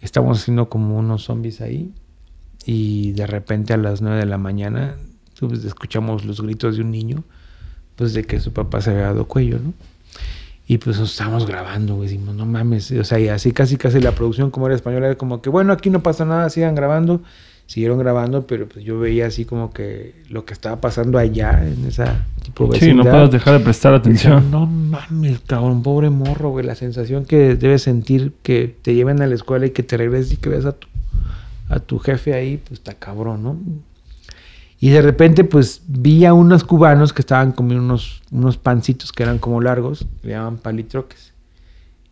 estamos haciendo como unos zombies ahí y de repente a las 9 de la mañana pues, escuchamos los gritos de un niño, pues de que su papá se había dado cuello, ¿no? Y pues nos estábamos grabando, güey, decimos, no mames, o sea, y así casi casi la producción como era española era como que, bueno, aquí no pasa nada, sigan grabando, siguieron grabando, pero pues yo veía así como que lo que estaba pasando allá en esa tipo Sí, no puedes dejar de prestar decía, atención. no mames, cabrón, pobre morro, güey. La sensación que debes sentir que te lleven a la escuela y que te regreses y que veas a tu, a tu jefe ahí, pues está cabrón, ¿no? Y de repente, pues vi a unos cubanos que estaban comiendo unos, unos pancitos que eran como largos, le llaman palitroques.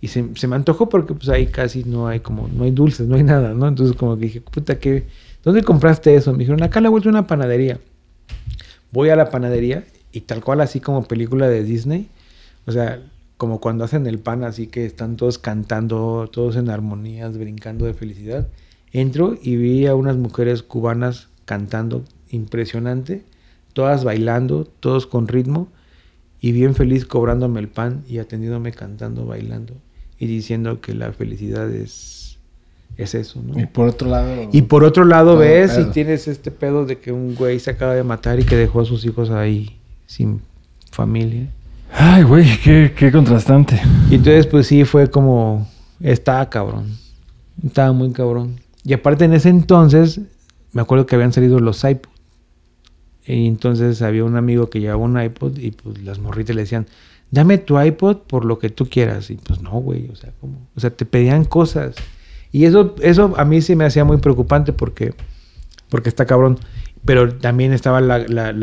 Y se, me antojó porque pues ahí casi no hay como, no hay dulces, no hay nada, ¿no? Entonces como que dije, puta, ¿qué? ¿Dónde compraste eso? Me dijeron, acá la vuelta de una panadería. Voy a la panadería y tal cual así como película de Disney, o sea, como cuando hacen el pan así que están todos cantando, todos en armonías, brincando de felicidad. Entro y vi a unas mujeres cubanas cantando impresionante, todas bailando, todos con ritmo y bien feliz cobrándome el pan y atendiéndome cantando, bailando y diciendo que la felicidad es, es eso, ¿no? Y por otro lado. Y por otro lado ves y tienes este pedo de que un güey se acaba de matar y que dejó a sus hijos ahí sin familia. Ay, güey, qué, qué contrastante. Y entonces pues sí fue como, estaba cabrón, estaba muy cabrón. Y aparte en ese entonces, me acuerdo que habían salido los iPod. Y entonces había un amigo que llevaba un iPod y pues las morritas le decían, dame tu iPod por lo que tú quieras. Y pues no, güey, o sea, ¿cómo? O sea, te pedían cosas. Y eso, eso a mí sí me hacía muy preocupante porque, porque está cabrón. Pero también estaba la-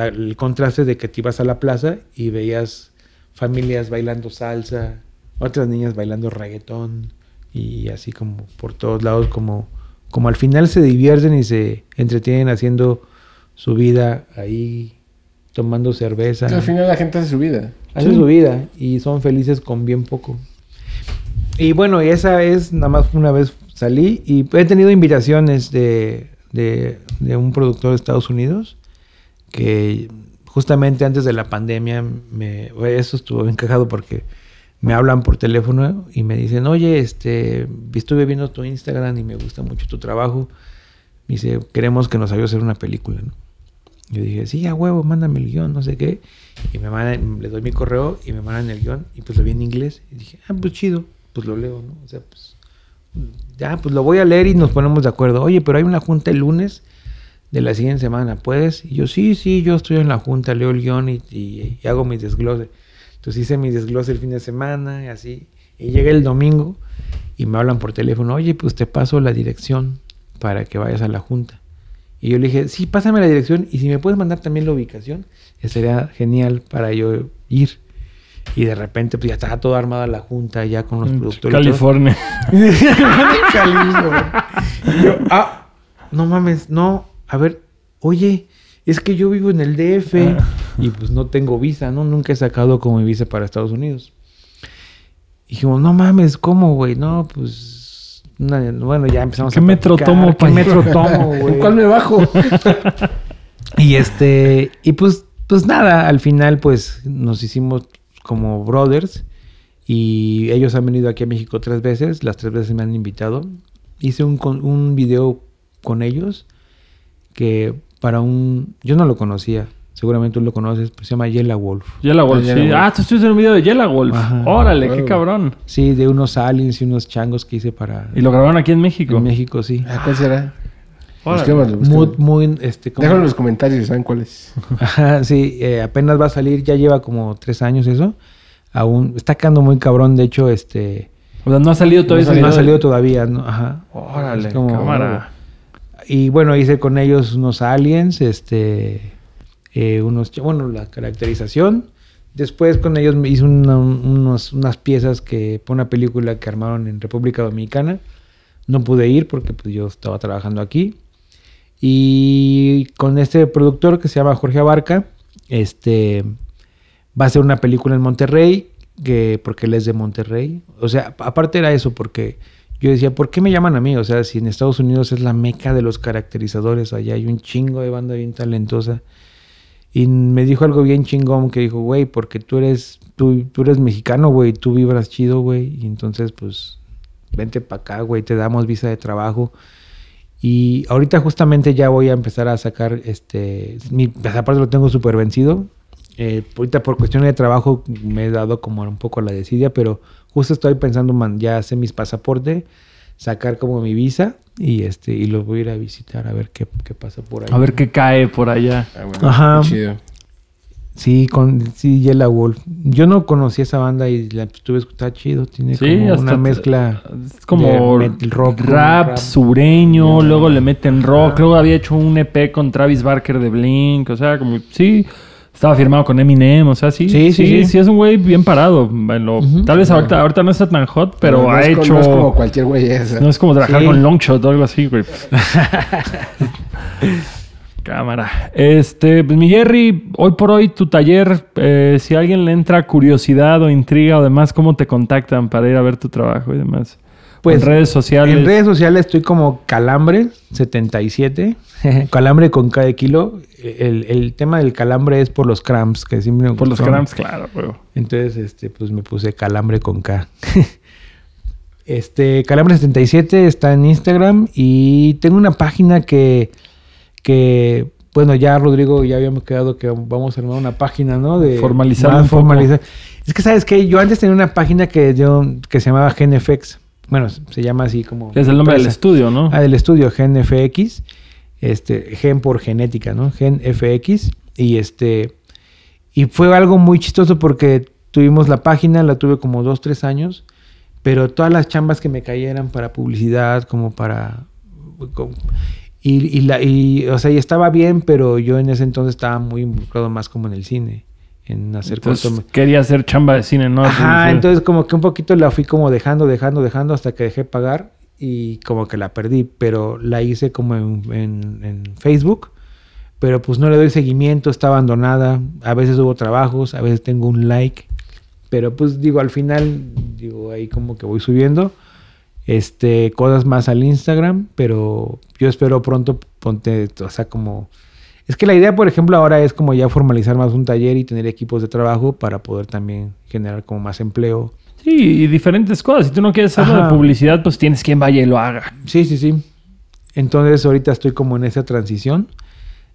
el contraste de que te ibas a la plaza y veías familias bailando salsa, otras niñas bailando reggaetón y así como por todos lados, como, como al final se divierten y se entretienen haciendo su vida ahí, tomando cerveza. Al final la gente hace su vida. Hacen su vida y son felices con bien poco. Y bueno, y esa es, nada más una vez salí y he tenido invitaciones de, de, de un productor de Estados Unidos que justamente antes de la pandemia, me, eso estuvo bien cagado porque me hablan por teléfono y me dicen, oye, este, estuve viendo tu Instagram y me gusta mucho tu trabajo. Me dice, queremos que nos ayudes a hacer una película, ¿no? Yo dije, sí, a huevo, mándame el guion, no sé qué. Y me mandan, le doy mi correo y me mandan el guion y pues lo vi en inglés. Y dije, ah, pues chido, pues lo leo, ¿no? O sea, pues ya, pues lo voy a leer y nos ponemos de acuerdo. Oye, pero hay una junta el lunes de la siguiente semana, ¿puedes? Y yo, sí, sí, yo estoy en la junta, leo el guion y, hago mi desglose. Entonces hice mi desglose el fin de semana y así. Y llega el domingo y me hablan por teléfono, oye, pues te paso la dirección para que vayas a la junta. Y yo le dije, sí, pásame la dirección y si me puedes mandar también la ubicación, sería genial para yo ir. Y de repente, pues ya estaba toda armada la junta, ya con los productores. todo. California. Y yo, ah, no mames, no. A ver, oye, es que yo vivo en el DF y pues no tengo visa, ¿no? Nunca he sacado como mi visa para Estados Unidos. Y dijimos, no mames, ¿cómo, güey? No, pues. Una- bueno, ya empezamos ¿Qué a metro tomo ¿Qué metro tomo, güey? ¿Cuál me bajo? Y este, y pues, pues nada, al final pues nos hicimos como brothers y ellos han venido aquí a México tres veces, las tres veces me han invitado. Hice un, con- un video con ellos que para un, yo no lo conocía, seguramente tú lo conoces, pues se llama Yella Wolf. Yellow Wolf, sí. Wolf. Ah, tú estuviste en un video de Yellow Wolf. Ajá. Órale, qué cabrón. Sí, de unos aliens y unos changos que hice para Y lo grabaron aquí en México. en México, sí. Ah, ¿Cuál será? Busquémoslo, Muy, muy, este, Déjalo en los comentarios, ¿saben cuál es? Ajá, sí, eh, apenas va a salir, ya lleva como tres años eso. Aún está quedando muy cabrón, de hecho, este O sea, no ha salido todavía no, ese ha salido todavía, ¿no? Ajá. Órale, como- cámara. Y bueno, hice con ellos unos aliens, este, eh, unos, bueno, la caracterización. Después con ellos me hice una- unos- unas piezas que, para una película que armaron en República Dominicana. No pude ir porque pues, yo estaba trabajando aquí. Y con este productor que se llama Jorge Abarca, este, va a hacer una película en Monterrey, que, porque él es de Monterrey. O sea, aparte era eso, porque yo decía, ¿por qué me llaman a mí? O sea, si en Estados Unidos es la meca de los caracterizadores, allá hay un chingo de banda bien talentosa. Y me dijo algo bien chingón que dijo, güey, porque tú eres, tú, tú eres mexicano, güey, tú vibras chido, güey. Y entonces, pues, vente para acá, güey, te damos visa de trabajo. Y ahorita justamente ya voy a empezar a sacar, este, mi pasaporte lo tengo súper vencido. Eh, ahorita por cuestiones de trabajo me he dado como un poco la desidia, pero justo estoy pensando man, ya hacer mis pasaportes, sacar como mi visa y este y los voy a ir a visitar a ver qué, qué pasa por ahí. A ver qué cae por allá. Ah, bueno, Ajá. qué chido. Sí, con sí, Yella Wolf. Yo no conocía esa banda y la estuve escuchando, está chido, tiene Sí, como hasta una mezcla. Es como de metal rock, rap, rap. sureño, luego le meten rock, luego había hecho un EP con Travis Barker de Blink, o sea, como sí, estaba firmado con Eminem, o sea, sí, Sí, sí, sí, sí, es un güey bien parado. Ujú. Tal vez ahorita, ahorita no está tan hot, pero no ha hecho... No es como cualquier güey esa. No es como trabajar Sí. con Longshot o algo así, güey. Cámara. Este, pues mi Jerry, hoy por hoy tu taller, eh, si a alguien le entra curiosidad o intriga o demás, ¿cómo te contactan para ir a ver tu trabajo y demás? Pues, en redes sociales. En redes sociales estoy como Calambre77. calambre con cada kilo. El, el, tema del calambre es por los cramps, que siempre Por los cramps, claro. Entonces, este, pues me puse calambre con K. este, Calambre77 está en Instagram y tengo una página que, que bueno, ya Rodrigo ya habíamos quedado que vamos a armar una página, ¿no? De formalizar. formalizar. Es que, ¿sabes qué? Yo antes tenía una página que, yo, que se llamaba GenFX. Bueno, se llama así como... Es el nombre del estudio, ¿no? Ah, del estudio, GenFX. Este, gen por genética, ¿no? GenFX. Y este... Y fue algo muy chistoso porque tuvimos la página, la tuve como dos, tres años. Pero todas las chambas que me cayeran para publicidad, como para... y, y, la, y, o sea, y estaba bien, pero yo en ese entonces estaba muy involucrado más como en el cine en hacer entonces, Quería hacer chamba de cine, ¿no? Ajá, entonces como que un poquito la fui como dejando, dejando, dejando hasta que dejé pagar y como que la perdí, pero la hice como en, en, Facebook, pero pues no le doy seguimiento, está abandonada, a veces hubo trabajos, a veces tengo un like, pero pues digo, al final, digo, ahí como que voy subiendo este, cosas más al Instagram, pero yo espero pronto ponte, o sea, como es que la idea, por ejemplo, ahora es como ya formalizar más un taller y tener equipos de trabajo para poder también generar como más empleo. Sí, y diferentes cosas. Si tú no quieres hacerlo de publicidad, pues tienes quien vaya y lo haga. Sí, sí, sí. Entonces ahorita estoy como en esa transición.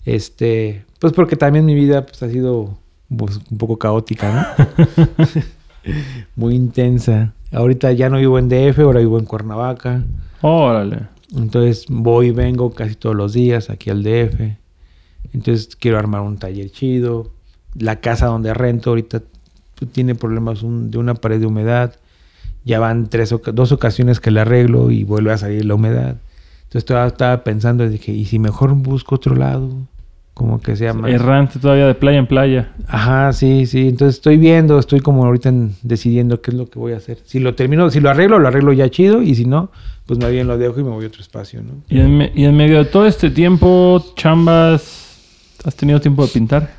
Este, pues porque también mi vida pues, ha sido pues, un poco caótica, ¿no? Muy intensa. Ahorita ya no vivo en DF, ahora vivo en Cuernavaca. Órale. Entonces voy y vengo casi todos los días aquí al DF. Entonces quiero armar un taller chido. La casa donde rento ahorita pues, tiene problemas de una pared de humedad. Ya van tres, dos ocasiones que la arreglo y vuelve a salir la humedad. Entonces estaba, pensando, dije, ¿y si mejor busco otro lado? Como que sea más... Errante todavía de playa en playa. Ajá, sí, sí. Entonces estoy viendo, estoy como ahorita decidiendo qué es lo que voy a hacer. Si lo termino, si lo arreglo, lo arreglo ya chido. Y si no, pues más bien lo dejo y me voy a otro espacio, ¿no? Y en, y en medio de todo este tiempo, chambas ¿Has tenido tiempo de pintar?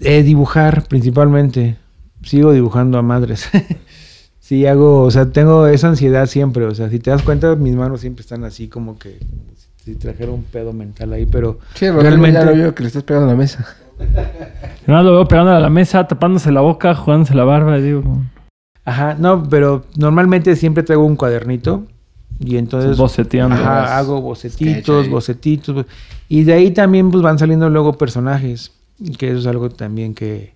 Eh, dibujar principalmente. Sigo dibujando a madres. sí, hago, o sea, tengo esa ansiedad siempre. O sea, si te das cuenta, mis manos siempre están así como que si trajera un pedo mental ahí, pero sí, realmente ya lo veo que le estás pegando a la mesa. No, lo veo pegando a la mesa, tapándose la boca, jugándose la barba, digo. Ajá, no, pero normalmente siempre traigo un cuadernito y entonces boceteando. Ajá, hago bocetitos, bocetitos. Y de ahí también pues van saliendo luego personajes, que eso es algo también que,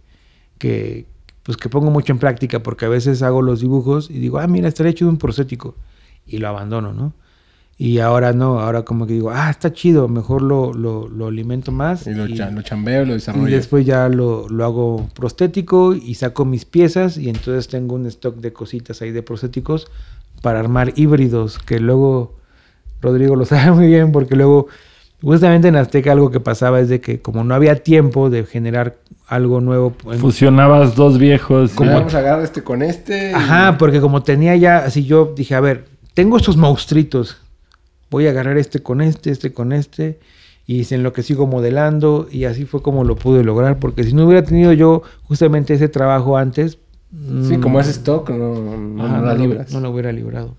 que, pues, que pongo mucho en práctica, porque a veces hago los dibujos y digo, ah, mira, estaría hecho de un prostético, y lo abandono, ¿no? Y ahora no, ahora como que digo, ah, está chido, mejor lo, lo, lo alimento más. Y lo, lo chambeo, lo desarrollo. Y después ya lo, lo, hago prostético y saco mis piezas y entonces tengo un stock de cositas ahí de prostéticos para armar híbridos, que luego Rodrigo lo sabe muy bien porque luego Justamente en Azteca algo que pasaba es de que como no había tiempo de generar algo nuevo. Fusionabas dos viejos. Como vamos a agarrar este con este. Ajá, porque como tenía ya, así yo dije, a ver, tengo estos monstruitos. Voy a agarrar este con este, este con este. Y en lo que sigo modelando. Y así fue como lo pude lograr. Porque si no hubiera tenido yo justamente ese trabajo antes. Sí, como ese stock, no, no, no lo hubiera librado.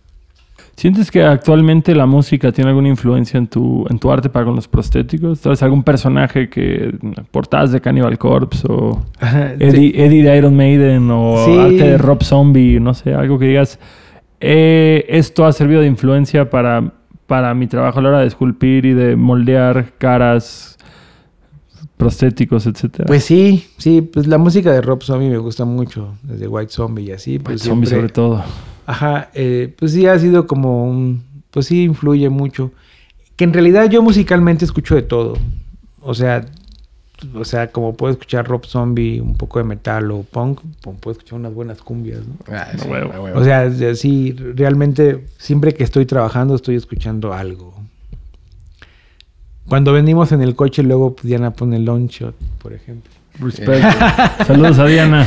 ¿Sientes que actualmente la música tiene alguna influencia en tu, en tu arte para con los prostéticos? ¿Sabes algún personaje que portadas de Cannibal Corpse o Eddie, de Iron Maiden o arte de Rob Zombie, no sé, algo que digas, eh, esto ha servido de influencia para, para mi trabajo a la hora de esculpir y de moldear caras, prostéticos, etcétera. Pues sí, sí, pues la música de Rob Zombie me gusta mucho, desde White Zombie y así. Pues White Zombie sobre todo. Ajá, eh, pues sí ha sido como un, pues sí influye mucho. Que en realidad yo musicalmente escucho de todo. O sea, o sea, como puedo escuchar Rob Zombie, un poco de metal o punk, puedo escuchar unas buenas cumbias, ¿no? Ah, o sea, sí, realmente siempre que estoy trabajando estoy escuchando algo. Cuando venimos en el coche, luego pues, Diana pone Long Shot, por ejemplo. Respeto. Saludos a Diana.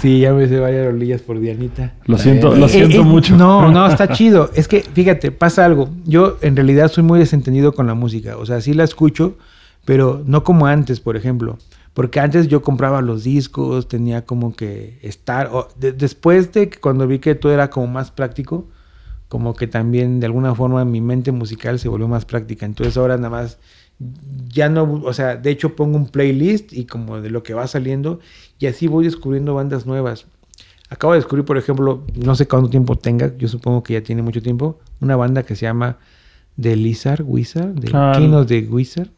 sí, ya me hice varias rolillas por Dianita. Lo siento, lo eh, siento eh, mucho. No, no, está chido. Es que, fíjate, pasa algo. Yo en realidad soy muy desentendido con la música. O sea, sí la escucho, pero no como antes, por ejemplo. Porque antes yo compraba los discos, tenía como que estar... o de- después de que cuando vi que todo era como más práctico, como que también de alguna forma mi mente musical se volvió más práctica. Entonces ahora nada más ya no, o sea, de hecho pongo un playlist y como de lo que va saliendo y así voy descubriendo bandas nuevas. Acabo de descubrir, por ejemplo, no sé cuánto tiempo tenga, yo supongo que ya tiene mucho tiempo, una banda que se llama The Lizard, Wizard, The Ah, King of the Wizard.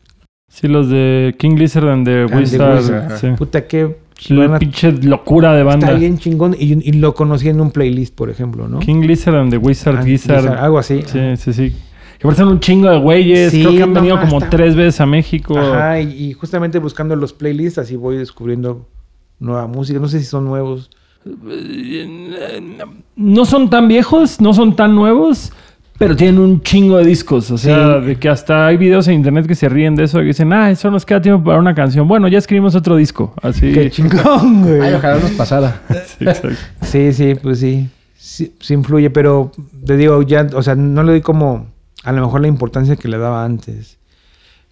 Sí, los de King Lizard and the the Wizard. Wizard, sí. Puta, qué La pinche locura de banda. Está bien chingón y, y lo conocí en un playlist, por ejemplo, ¿no? King Lizard and the Wizard Gizzard. Lizard, algo así. Sí, sí, sí. Que parecen un chingo de güeyes. Sí, Creo que han no, venido como está- tres veces a México. Ajá, y, y justamente buscando los playlists, así voy descubriendo nueva música. No sé si son nuevos. No son tan viejos, no son tan nuevos, pero tienen un chingo de discos. O sea, Sí. de que hasta hay videos en internet que se ríen de eso, que dicen, ah, eso nos queda tiempo para una canción. Bueno, ya escribimos otro disco. Así. Qué chingón, güey. Ay, ojalá nos pasara. Sí, exacto. Sí, sí, pues sí. sí. sí influye, pero te digo, ya, o sea, no le doy como a lo mejor la importancia que le daba antes.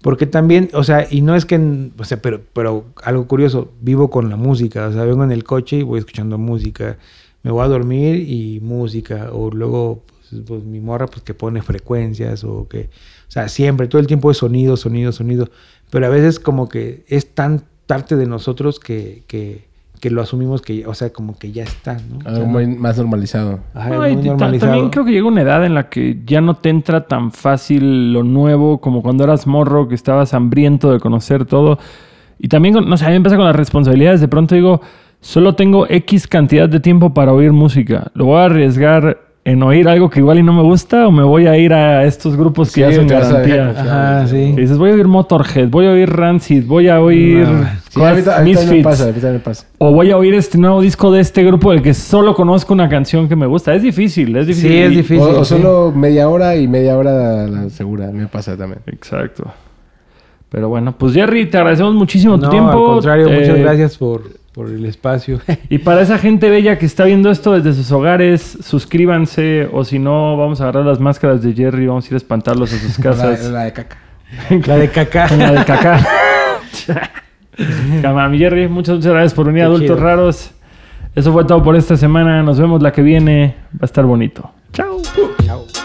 Porque también, o sea, y no es que, o sea, pero, pero algo curioso, vivo con la música, o sea, vengo en el coche y voy escuchando música, me voy a dormir y música, o luego, pues, pues, mi morra, pues que pone frecuencias, o que, o sea, siempre, todo el tiempo es sonido, sonido, sonido, pero a veces como que es tan parte de nosotros que, que, que lo asumimos que, o sea, como que ya está, ¿no? O sea, no- muy más normalizado. Ajá, No, muy normalizado. también creo que llega una edad en la que ya no te entra tan fácil lo nuevo como cuando eras morro, que estabas hambriento de conocer todo. Y también, no sé, a mí me empieza con las responsabilidades. De pronto digo, solo tengo X cantidad de tiempo para oír música. ¿Lo voy a arriesgar en oír algo que igual y no me gusta o me voy a ir a estos grupos que ya son garantía? Ajá, sí. Que dices, voy a oír Motorhead, voy a oír Rancid, voy a oír No. Sí, me Misfits. pasa, me pasa. O voy a oír este nuevo disco de este grupo del que solo conozco una canción que me gusta. Es difícil, es difícil. Sí, es Y- difícil. O, o sí. solo media hora y media hora la segura. Me pasa también. Exacto. Pero bueno, pues Jerry, te agradecemos muchísimo tu No, tiempo. al contrario, Eh, muchas gracias por, por el espacio. Y para esa gente bella que está viendo esto desde sus hogares, suscríbanse. O si no, vamos a agarrar las máscaras de Jerry y vamos a ir a espantarlos a sus casas. la de caca. La de caca. La de caca. Cámara, mi Jerry, muchas, muchas gracias por venir Qué Adultos chido. Raros. Eso fue todo por esta semana. Nos vemos la que viene. Va a estar bonito. Chao. Chao.